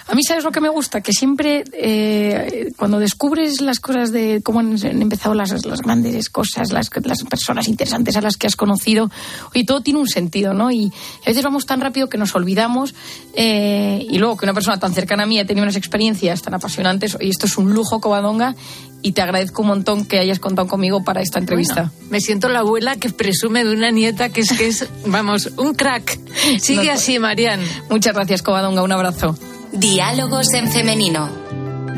J: A mí, ¿sabes lo que me gusta? Que siempre, eh, cuando descubres las cosas de cómo han empezado las, las grandes cosas, las, las personas interesantes a las que has conocido, y todo tiene un sentido, ¿no? Y a veces vamos tan rápido que nos olvidamos, eh, y luego que una persona tan cercana a mí ha tenido unas experiencias tan apasionantes, y esto es un lujo, Covadonga, y te agradezco un montón que hayas contado conmigo para esta entrevista.
K: Bueno, me siento la abuela que presume de una nieta que es que es, vamos, un crack. Sigue
J: No,
K: así, Marian.
J: Muchas gracias, Covadonga. Un abrazo.
C: Diálogos en femenino.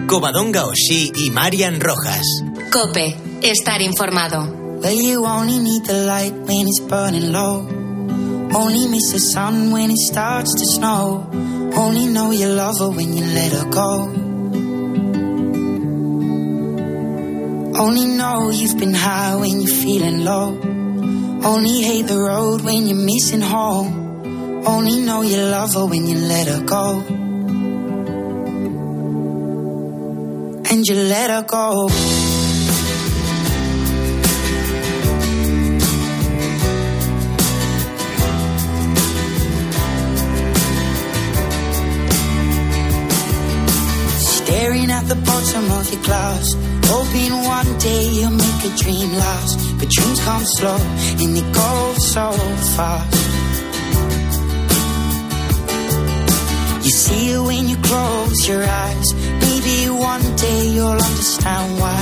B: Covadonga Oshí y Marian Rojas.
C: Cope. Estar informado.
L: Well, you only need the light when it's burning low. Only miss the sun when it starts to snow. Only know you love her when you let her go. Only know you've been high when you're feeling low. Only hate the road when you're missing home. Only know you love her when you let her go. And you let her go. Staring at the bottom of your glass, hoping one day you'll make a dream last. But dreams come slow and they go so fast. You see it when you close your eyes. Maybe one day you'll understand why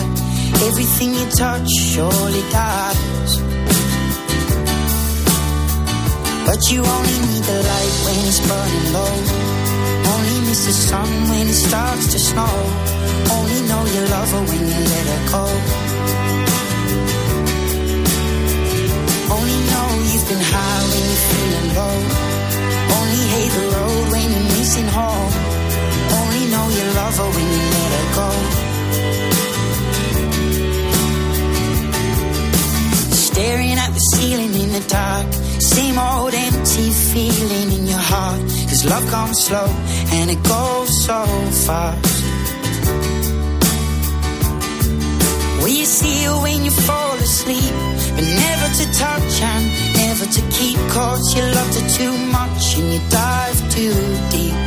L: everything you touch surely dies. But you only need the light when it's burning low. Only miss the sun when it starts to snow. Only know you love her when you let her go. Only know you've been high when you're feeling low. Only hate the road when you're missing home. Know you love her when you let her go. Staring at the ceiling in the dark. Same old empty feeling in your heart. Cause love comes slow and it goes so fast. Will you see her when you fall asleep? But never to touch and never to keep. Cause you loved her too much and you dive too deep.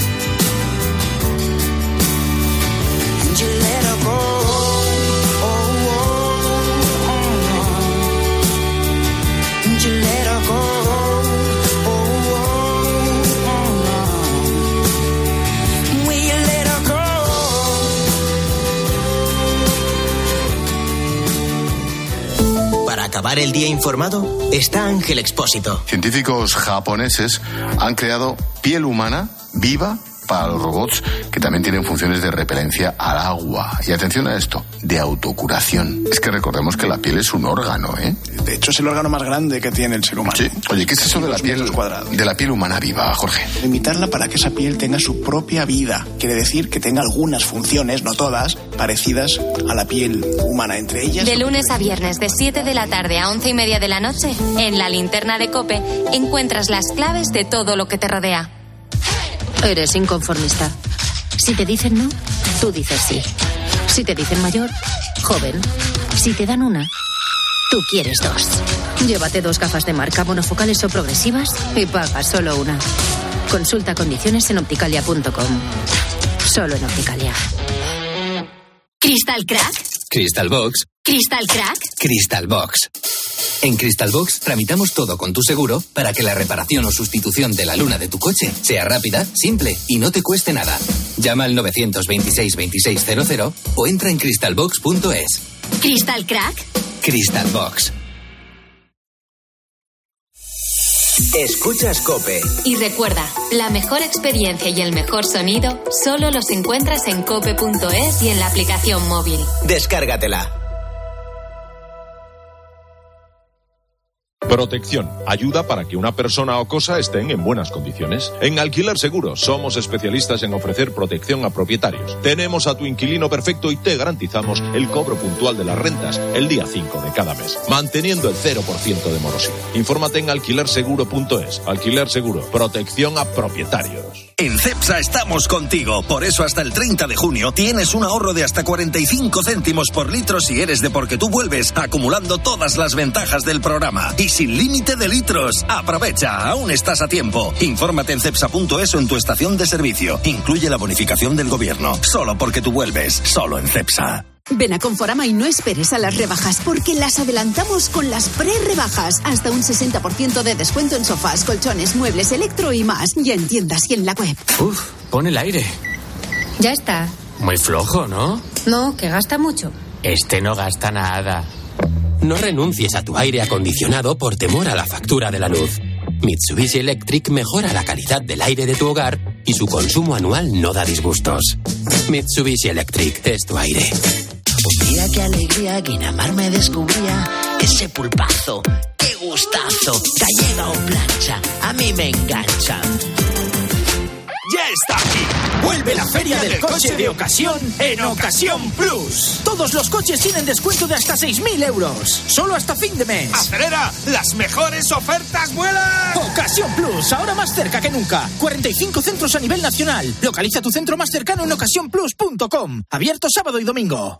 B: Informado, está Ángel Expósito.
M: Científicos japoneses han creado piel humana viva para los robots que también tienen funciones de repelencia al agua. Y atención a esto, de autocuración. Es que recordemos que la piel es un órgano, ¿eh?
N: De hecho, es el órgano más grande que tiene el ser humano.
M: Sí. Oye, ¿qué es eso de la piel de la piel humana viva, Jorge?
N: Limitarla para que esa piel tenga su propia vida. Quiere decir que tenga algunas funciones, no todas, parecidas a la piel humana. Entre ellas.
C: De lunes a viernes, de 7 de la tarde a 11 y media de la noche, en la linterna de Cope, encuentras las claves de todo lo que te rodea.
O: Eres inconformista. Si te dicen no, tú dices sí. Si te dicen mayor, joven. Si te dan una, tú quieres dos. Llévate dos gafas de marca monofocales o progresivas y paga solo una. Consulta condiciones en opticalia.com. Solo en Opticalia.
C: ¿Crystal Crack?
P: Crystal Box,
C: ¿Crystal Crack?
P: Crystal Box. En Crystal Box tramitamos todo con tu seguro para que la reparación o sustitución de la luna de tu coche sea rápida, simple y no te cueste nada. Llama al 926 2600 o entra en crystalbox.es.
C: ¿Crystal Crack?
P: Crystal Box.
B: Escuchas Cope.
C: Y recuerda, la mejor experiencia y el mejor sonido solo los encuentras en cope.es y en la aplicación móvil.
B: Descárgatela.
Q: Protección. Ayuda para que una persona o cosa estén en buenas condiciones. En Alquiler Seguro somos especialistas en ofrecer protección a propietarios. Tenemos a tu inquilino perfecto y te garantizamos el cobro puntual de las rentas el día 5 de cada mes, manteniendo el 0% de morosidad. Infórmate en alquilerseguro.es. Alquiler Seguro. Protección a propietarios.
R: En CEPSA estamos contigo. Por eso hasta el 30 de junio tienes un ahorro de hasta 45 céntimos por litro si eres de porque tú vuelves, acumulando todas las ventajas del programa. Y sin límite de litros. Aprovecha, aún estás a tiempo. Infórmate en cepsa.es o en tu estación de servicio. Incluye la bonificación del gobierno. Solo porque tú vuelves. Solo en CEPSA.
S: Ven a Conforama y no esperes a las rebajas, porque las adelantamos con las pre-rebajas. Hasta un 60% de descuento en sofás, colchones, muebles, electro y más. Y en tiendas y en la web.
T: Uf, pon el aire.
O: Ya está.
T: Muy flojo, ¿no?
O: No, que gasta mucho.
T: Este no gasta nada.
P: No renuncies a tu aire acondicionado por temor a la factura de la luz. Mitsubishi Electric mejora la calidad del aire de tu hogar y su consumo anual no da disgustos. Mitsubishi Electric es tu aire.
B: Un día qué alegría, Guinamar me descubría ese pulpazo, qué gustazo, gallega o plancha, a mí me engancha.
U: ¡Ya está aquí! Vuelve la feria del coche de ocasión en Ocasión Plus. Todos los coches tienen descuento de hasta 6.000 euros. Solo hasta fin de mes.
V: ¡Acelera! ¡Las mejores ofertas vuelan!
U: Ocasión Plus, ahora más cerca que nunca. 45 centros a nivel nacional. Localiza tu centro más cercano en ocasiónplus.com. Abierto sábado y domingo.